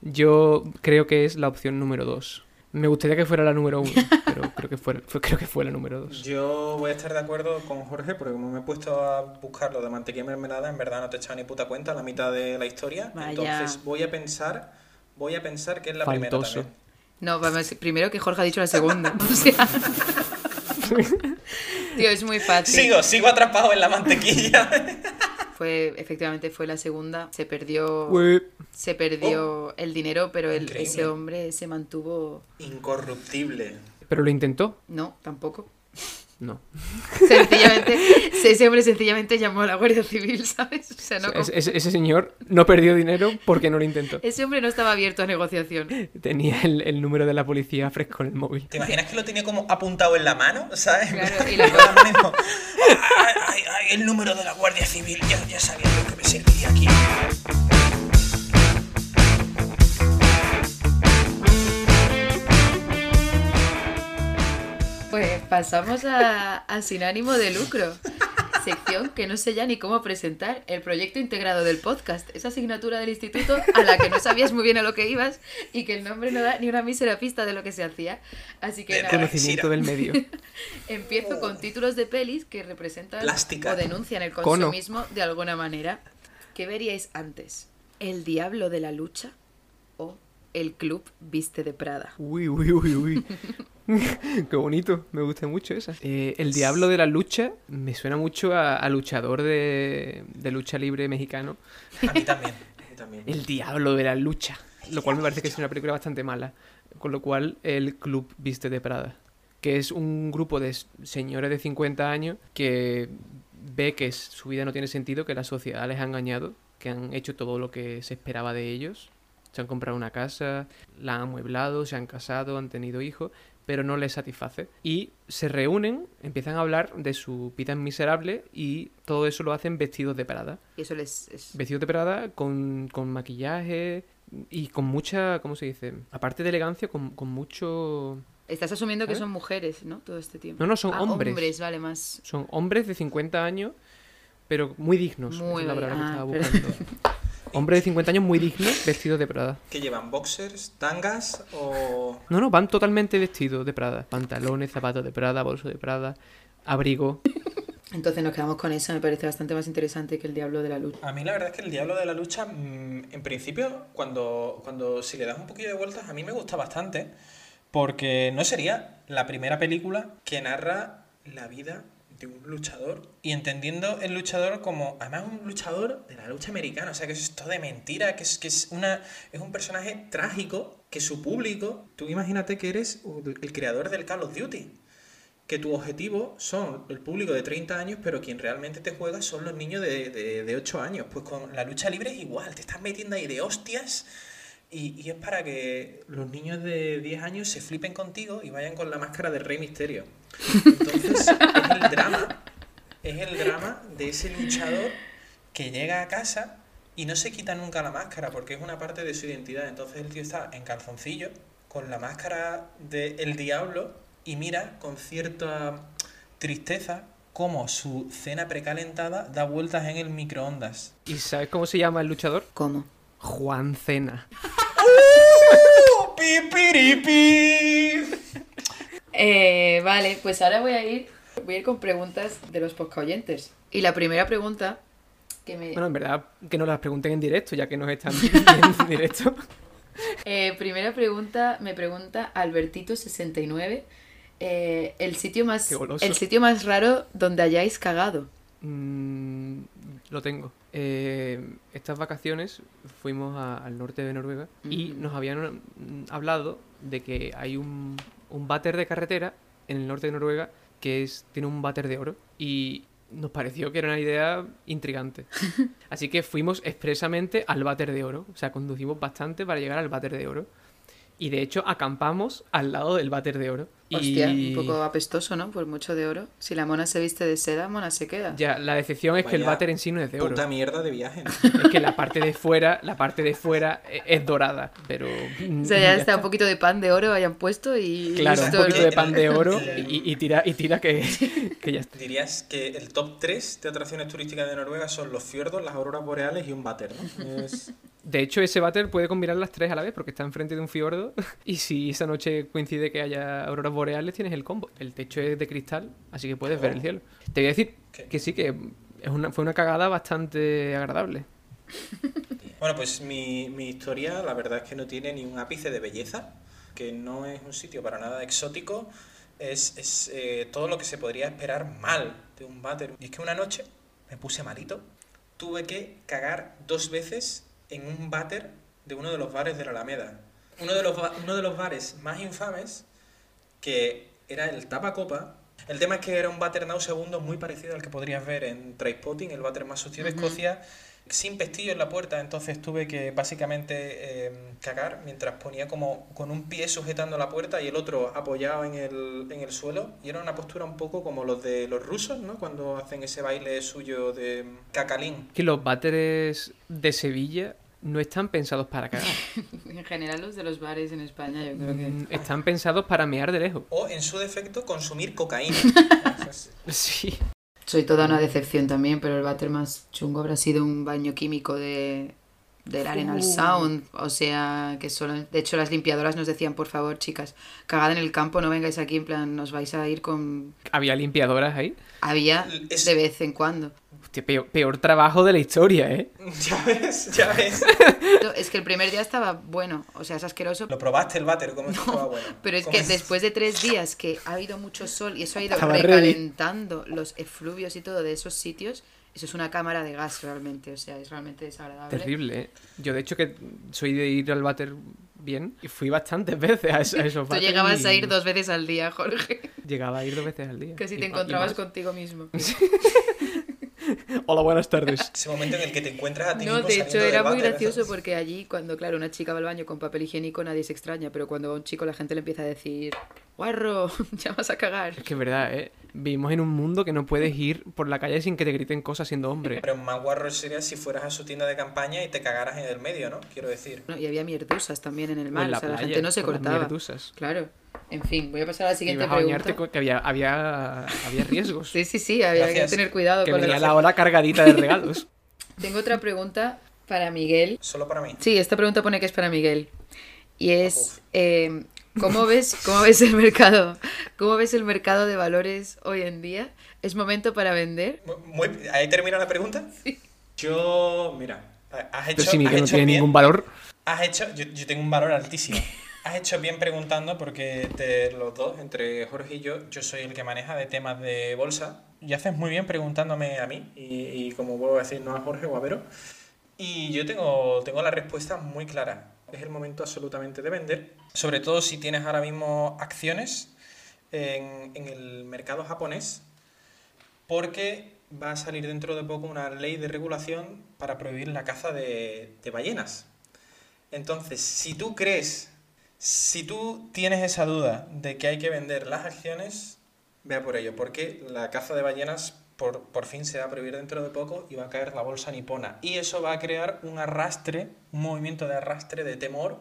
[SPEAKER 4] Yo creo que es la opción número 2. Me gustaría que fuera la número 1, pero creo que fue, creo que fue la número 2.
[SPEAKER 3] Yo voy a estar de acuerdo con Jorge, porque como me he puesto a buscar lo de mantequilla y mermelada, en verdad no te he echado ni puta cuenta la mitad de la historia.
[SPEAKER 2] Vaya.
[SPEAKER 3] Entonces voy a pensar, voy a pensar que es la
[SPEAKER 4] Faltoso.
[SPEAKER 3] primera también.
[SPEAKER 2] No, vamos, primero que Jorge ha dicho la segunda. O sea. Tío, es muy fácil.
[SPEAKER 3] Sigo, sigo atrapado en la mantequilla.
[SPEAKER 2] Fue, efectivamente fue la segunda. Se perdió. Se perdió el dinero, pero el- ese hombre se mantuvo.
[SPEAKER 3] Incorruptible.
[SPEAKER 4] ¿Pero lo intentó?
[SPEAKER 2] No, tampoco.
[SPEAKER 4] No.
[SPEAKER 2] Sencillamente, ese hombre sencillamente llamó a la Guardia Civil, ¿sabes? O sea, no.
[SPEAKER 4] Ese, ese- ese señor no perdió dinero porque no lo intentó.
[SPEAKER 2] Ese hombre no estaba abierto a negociación.
[SPEAKER 4] Tenía el, el número de la policía fresco en el móvil.
[SPEAKER 3] ¿Te imaginas que lo tenía como apuntado en la mano? ¿Sabes?
[SPEAKER 2] Claro, y la-
[SPEAKER 3] "Ay, ay, ay, el número de la Guardia Civil, ya, ya sabía yo que me serviría aquí.
[SPEAKER 2] Pasamos a, a sin ánimo de lucro. Sección que no sé ya ni cómo presentar. El proyecto integrado del podcast. Esa asignatura del instituto a la que no sabías muy bien a lo que ibas y que el nombre no da ni una mísera pista de lo que se hacía. Así que nada,
[SPEAKER 4] Conocimiento del medio.
[SPEAKER 2] empiezo con títulos de pelis que representan
[SPEAKER 3] Plástica.
[SPEAKER 2] o denuncian el
[SPEAKER 4] Cono.
[SPEAKER 2] consumismo de alguna manera. ¿Qué veríais antes? ¿El diablo de la lucha el club viste de Prada?
[SPEAKER 4] Uy, uy, uy, uy. Qué bonito, me gusta mucho esa. Eh, el diablo de la lucha me suena mucho a, a luchador de, de lucha libre mexicano.
[SPEAKER 3] A mí también. A mí también.
[SPEAKER 4] El diablo de la lucha. Lo cual me parece que es una película bastante mala. Con lo cual, el club viste de Prada. Que es un grupo de s- señores de 50 años que ve que su vida no tiene sentido, que la sociedad les ha engañado, que han hecho todo lo que se esperaba de ellos. Se han comprado una casa, la han amueblado, se han casado, han tenido hijos, pero no les satisface. Y se reúnen, empiezan a hablar de su vida miserable y todo eso lo hacen vestidos de Prada.
[SPEAKER 2] Y eso les... es-
[SPEAKER 4] Vestidos de Prada con, con maquillaje y con mucha, ¿cómo se dice? Aparte de elegancia, con, con mucho...
[SPEAKER 2] Estás asumiendo que
[SPEAKER 4] ¿Sabes?
[SPEAKER 2] son mujeres, ¿no? Todo este tiempo.
[SPEAKER 4] No, no, son
[SPEAKER 2] Ah,
[SPEAKER 4] hombres.
[SPEAKER 2] hombres, vale, más...
[SPEAKER 4] Son hombres de 50 años, pero muy dignos.
[SPEAKER 2] Muy
[SPEAKER 4] es la palabra que
[SPEAKER 2] ah,
[SPEAKER 4] estaba
[SPEAKER 2] pero-
[SPEAKER 4] hombres de 50 años muy dignos, vestidos de Prada.
[SPEAKER 3] ¿Qué llevan? ¿Boxers? ¿Tangas? ¿O.?
[SPEAKER 4] No, no, van totalmente vestidos de Prada. Pantalones, zapatos de Prada, bolso de Prada, abrigo.
[SPEAKER 2] Entonces nos quedamos con eso, me parece bastante más interesante que el diablo de la luz.
[SPEAKER 3] A mí la verdad es que el Diablo de la Lucha, mm, en principio, cuando, cuando si le das un poquillo de vueltas, a mí me gusta bastante, porque no sería la primera película que narra la vida de un luchador y entendiendo el luchador como, además un luchador de la lucha americana, o sea que eso es todo de mentira, que es, que es, una, es un personaje trágico, que su público, tú imagínate que eres el creador del Call of Duty que tu objetivo son el público de 30 años, pero quien realmente te juega son los niños de, de, de 8 años. Pues con la lucha libre es igual, te estás metiendo ahí de hostias y, y es para que los niños de 10 años se flipen contigo y vayan con la máscara del Rey Misterio. Entonces es el drama, es el drama de ese luchador que llega a casa y no se quita nunca la máscara porque es una parte de su identidad. Entonces el tío está en calzoncillo, con la máscara del diablo y mira con cierta tristeza cómo su cena precalentada da vueltas en el microondas.
[SPEAKER 4] ¿Y sabes cómo se llama el luchador?
[SPEAKER 2] ¿Cómo?
[SPEAKER 4] Juan Cena.
[SPEAKER 3] ¡Pipiripi!
[SPEAKER 2] Eh, vale, pues ahora voy a ir, voy a ir con preguntas de los oyentes. Y la primera pregunta que me...
[SPEAKER 4] Bueno, en verdad, que nos las pregunten en directo, ya que nos están viendo en directo.
[SPEAKER 2] Eh, primera pregunta, me pregunta Albertito69. eh, el, sitio más, el sitio más raro donde hayáis cagado.
[SPEAKER 4] Mm, lo tengo. Eh, estas vacaciones fuimos a- al norte de Noruega y
[SPEAKER 2] Mm.
[SPEAKER 4] nos habían mm, hablado de que hay un, un váter de carretera en el norte de Noruega que es, tiene un váter de oro y nos pareció que era una idea intrigante. Así que fuimos expresamente al váter de oro. O sea, conducimos bastante para llegar al váter de oro. Y de hecho acampamos al lado del váter de oro. Y
[SPEAKER 2] Hostia, un poco apestoso, ¿no? Por mucho de oro. Si la mona se viste de seda, mona se queda.
[SPEAKER 4] ya, la decepción es que el
[SPEAKER 3] Vaya
[SPEAKER 4] váter en sí no es de oro.
[SPEAKER 3] Puta mierda de viaje. ¿no?
[SPEAKER 4] Es que la parte de fuera, la parte de fuera e- es dorada, pero... mm,
[SPEAKER 2] O sea, ya está un poquito de pan de oro hayan puesto y...
[SPEAKER 4] Claro, un
[SPEAKER 2] listo,
[SPEAKER 4] poquito
[SPEAKER 2] ¿no?
[SPEAKER 4] de pan de oro y, y tira, y tira que, que ya está.
[SPEAKER 3] Dirías que el top 3 de atracciones turísticas de Noruega son los fiordos, las auroras boreales y un váter, ¿no? Es-
[SPEAKER 4] De hecho, ese váter puede combinar las tres a la vez porque está enfrente de un fiordo y si esa noche coincide que haya auroras boreales, tienes el combo. El techo es de cristal, así que puedes ver el cielo. Te voy a decir
[SPEAKER 3] ¿Qué?
[SPEAKER 4] que sí, que es una, fue una cagada bastante agradable.
[SPEAKER 3] Bueno, pues mi, mi historia la verdad es que no tiene ni un ápice de belleza, que no es un sitio para nada exótico, es, es, eh, todo lo que se podría esperar mal de un váter. Y es que una noche me puse malito, tuve que cagar dos veces en un váter de uno de los bares de la Alameda. Uno de los, uno de los bares más infames que era el Tapacopa. El tema es que era un váter nauseabundo muy parecido al que podrías ver en Trainspotting, el váter más sucio de
[SPEAKER 2] Ujú.
[SPEAKER 3] Escocia, sin pestillo en la puerta, entonces tuve que básicamente eh, cagar mientras ponía como con un pie sujetando la puerta y el otro apoyado en el, en el suelo. Y era una postura un poco como los de los rusos, ¿no? Cuando hacen ese baile suyo de cacalín.
[SPEAKER 4] Que los váteres de Sevilla no están pensados para cagar.
[SPEAKER 2] En general los de los bares en España yo creo que...
[SPEAKER 4] Mm, Están pensados para mear de lejos.
[SPEAKER 3] O, en su defecto, consumir cocaína.
[SPEAKER 4] Sí.
[SPEAKER 2] Soy toda una decepción también, pero el váter más chungo habrá sido un baño químico de del Arenal Sound, o sea, que solo, de hecho las limpiadoras nos decían, por favor, chicas, cagad en el campo, no vengáis aquí, en plan, nos vais a ir con...
[SPEAKER 4] Había limpiadoras ahí.
[SPEAKER 2] Había
[SPEAKER 3] Es-
[SPEAKER 2] de vez en cuando.
[SPEAKER 4] Hostia, peor, peor trabajo de la historia, ¿eh?
[SPEAKER 3] Ya ves, ya ves.
[SPEAKER 2] Es que el primer día estaba bueno, o sea, es asqueroso,
[SPEAKER 3] Lo probaste el váter, ¿cómo estaba bueno?
[SPEAKER 2] pero es
[SPEAKER 3] ¿Cómo
[SPEAKER 2] que después de tres días que ha habido mucho sol y eso ha ido
[SPEAKER 4] Estaba ready.
[SPEAKER 2] recalentando los efluvios y todo de esos sitios, eso es una cámara de gas realmente, o sea, es realmente desagradable.
[SPEAKER 4] Terrible, ¿eh? Yo, de hecho, que soy de ir al váter bien y fui bastantes veces a, es- a esos
[SPEAKER 2] Tú llegabas
[SPEAKER 4] y
[SPEAKER 2] a ir dos veces al día, Jorge,
[SPEAKER 4] Llegaba a ir dos veces al día.
[SPEAKER 2] que si te
[SPEAKER 4] y
[SPEAKER 2] encontrabas contigo mismo.
[SPEAKER 4] Hola, buenas tardes.
[SPEAKER 3] Ese momento en el que te encuentras a ti
[SPEAKER 2] No,
[SPEAKER 3] mismo
[SPEAKER 2] de hecho era muy gracioso porque allí cuando, claro, una chica va al baño con papel higiénico nadie se extraña, pero cuando va un chico la gente le empieza a decir, guarro, ya vas a cagar.
[SPEAKER 4] Es que es verdad, ¿eh? Vivimos en un mundo que no puedes ir por la calle sin que te griten cosas siendo hombre.
[SPEAKER 3] Pero más guarro sería si fueras a su tienda de campaña y te cagaras en el medio, ¿no? Quiero decir.
[SPEAKER 2] No, y había mierdusas también en el mar,
[SPEAKER 4] en la
[SPEAKER 2] o sea, la gente no se cortaba.
[SPEAKER 4] mierdusas.
[SPEAKER 2] Claro. En fin, voy a pasar a la siguiente
[SPEAKER 4] a bañarte
[SPEAKER 2] pregunta.
[SPEAKER 4] con- que había, había, había riesgos.
[SPEAKER 2] Sí, sí, sí, había
[SPEAKER 3] Gracias.
[SPEAKER 2] que tener cuidado
[SPEAKER 4] que
[SPEAKER 2] con
[SPEAKER 4] venía la hora cargadita de regalos.
[SPEAKER 2] Tengo otra pregunta para Miguel.
[SPEAKER 3] Solo para mí.
[SPEAKER 2] Sí, esta pregunta pone que es para Miguel. Y es, eh, ¿cómo, ves, ¿cómo ves el mercado? ¿Cómo ves el mercado de valores hoy en día? ¿Es momento para vender?
[SPEAKER 3] Muy- ¿Ahí termina la pregunta? Yo, mira, has hecho,
[SPEAKER 4] Pero si
[SPEAKER 3] has
[SPEAKER 4] no
[SPEAKER 3] hecho
[SPEAKER 4] tiene
[SPEAKER 3] bien.
[SPEAKER 4] ningún valor.
[SPEAKER 3] Has hecho, yo, yo tengo un valor altísimo. Has hecho bien preguntando porque de los dos, entre Jorge y yo, yo soy el que maneja de temas de bolsa. Y haces muy bien preguntándome a mí y, y como vuelvo a decir, no a Jorge o a Vero. Y yo tengo, tengo la respuesta muy clara. Es el momento absolutamente de vender. Sobre todo si tienes ahora mismo acciones en, el mercado japonés. Porque va a salir dentro de poco una ley de regulación para prohibir la caza de ballenas. Entonces, si tú crees, si tú tienes esa duda de que hay que vender las acciones, vea por ello, porque la caza de ballenas por, por fin se va a prohibir dentro de poco y va a caer la bolsa nipona. Y eso va a crear un arrastre, un movimiento de arrastre, de temor,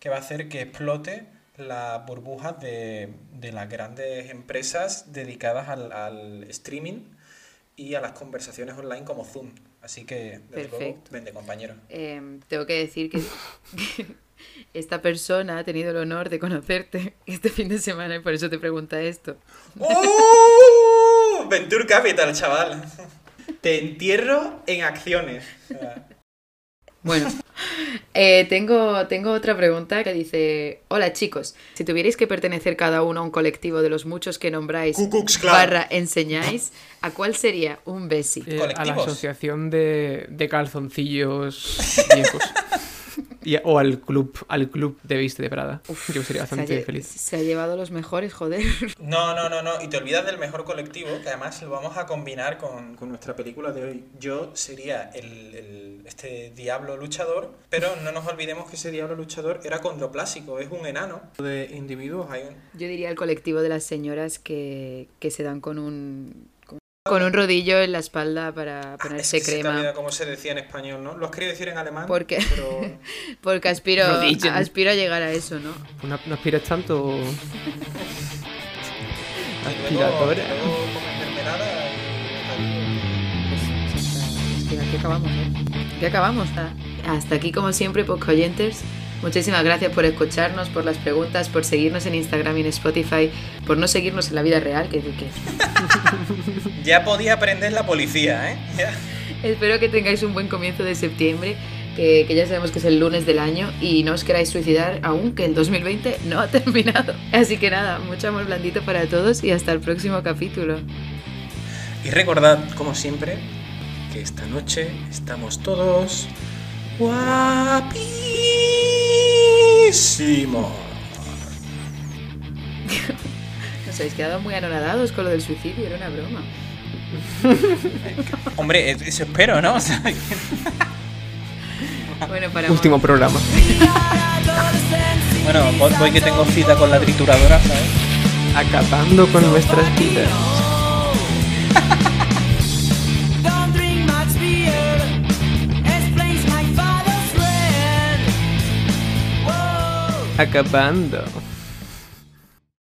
[SPEAKER 3] que va a hacer que explote las burbujas de, de las grandes empresas dedicadas al, al streaming y a las conversaciones online como Zoom. Así que, desde luego, vende, compañero.
[SPEAKER 2] Eh, tengo que decir que, que esta persona ha tenido el honor de conocerte este fin de semana y por eso te pregunta esto.
[SPEAKER 3] ¡Uh! Venture Capital, chaval. Te entierro en acciones.
[SPEAKER 2] Bueno, eh, tengo, tengo otra pregunta que dice, hola chicos, si tuvierais que pertenecer cada uno a un colectivo de los muchos que nombráis barra enseñáis, ¿a cuál sería un besi?
[SPEAKER 4] Eh, a la asociación de, de calzoncillos viejos. Y- o al club, al club de Viste de Prada. Yo sería
[SPEAKER 2] Se ha,
[SPEAKER 4] bastante feliz.
[SPEAKER 2] se ha llevado los mejores, joder.
[SPEAKER 3] No, no, no, no. Y te olvidas del mejor colectivo, que además lo vamos a combinar con, con nuestra película de hoy. Yo sería el, el- este diablo luchador, pero no nos olvidemos que ese diablo luchador era condroplásico, es un enano. De individuos hay un...
[SPEAKER 2] Yo diría el colectivo de las señoras que, que se dan con un, con, un rodillo en la espalda para
[SPEAKER 3] Ah,
[SPEAKER 2] ponerse
[SPEAKER 3] es que se
[SPEAKER 2] crema.
[SPEAKER 3] olvida cómo se decía en español, ¿no? Lo has querido decir en alemán,
[SPEAKER 2] ¿Por qué?
[SPEAKER 3] pero...
[SPEAKER 2] Porque aspiro,
[SPEAKER 4] Rodillo.
[SPEAKER 2] aspiro a llegar a eso, ¿no?
[SPEAKER 4] No, no aspiras tanto. Aspiradora.
[SPEAKER 2] Pues, es que aquí acabamos, ¿eh? Aquí acabamos. Ah, Hasta aquí, como siempre, oyentes. Muchísimas gracias por escucharnos, por las preguntas, por seguirnos en Instagram y en Spotify, por no seguirnos en la vida real, que, que
[SPEAKER 3] Ya podía aprender la policía, ¿eh?
[SPEAKER 2] Espero que tengáis un buen comienzo de septiembre, que, que ya sabemos que es el lunes del año y no os queráis suicidar aún, que el 2020 no ha terminado. Así que nada, mucho amor blandito para todos y hasta el próximo capítulo.
[SPEAKER 3] Y recordad, como siempre, que esta noche estamos todos guapísimos.
[SPEAKER 2] Nos habéis quedado muy anonadados con lo del suicidio, era una broma.
[SPEAKER 3] Hombre, eso espero, ¿no?
[SPEAKER 2] Bueno, para
[SPEAKER 4] Último programa.
[SPEAKER 3] bueno, voy, voy que tengo cita con la trituradora, ¿sabes?
[SPEAKER 4] Acabando con nuestras vidas. Acabando.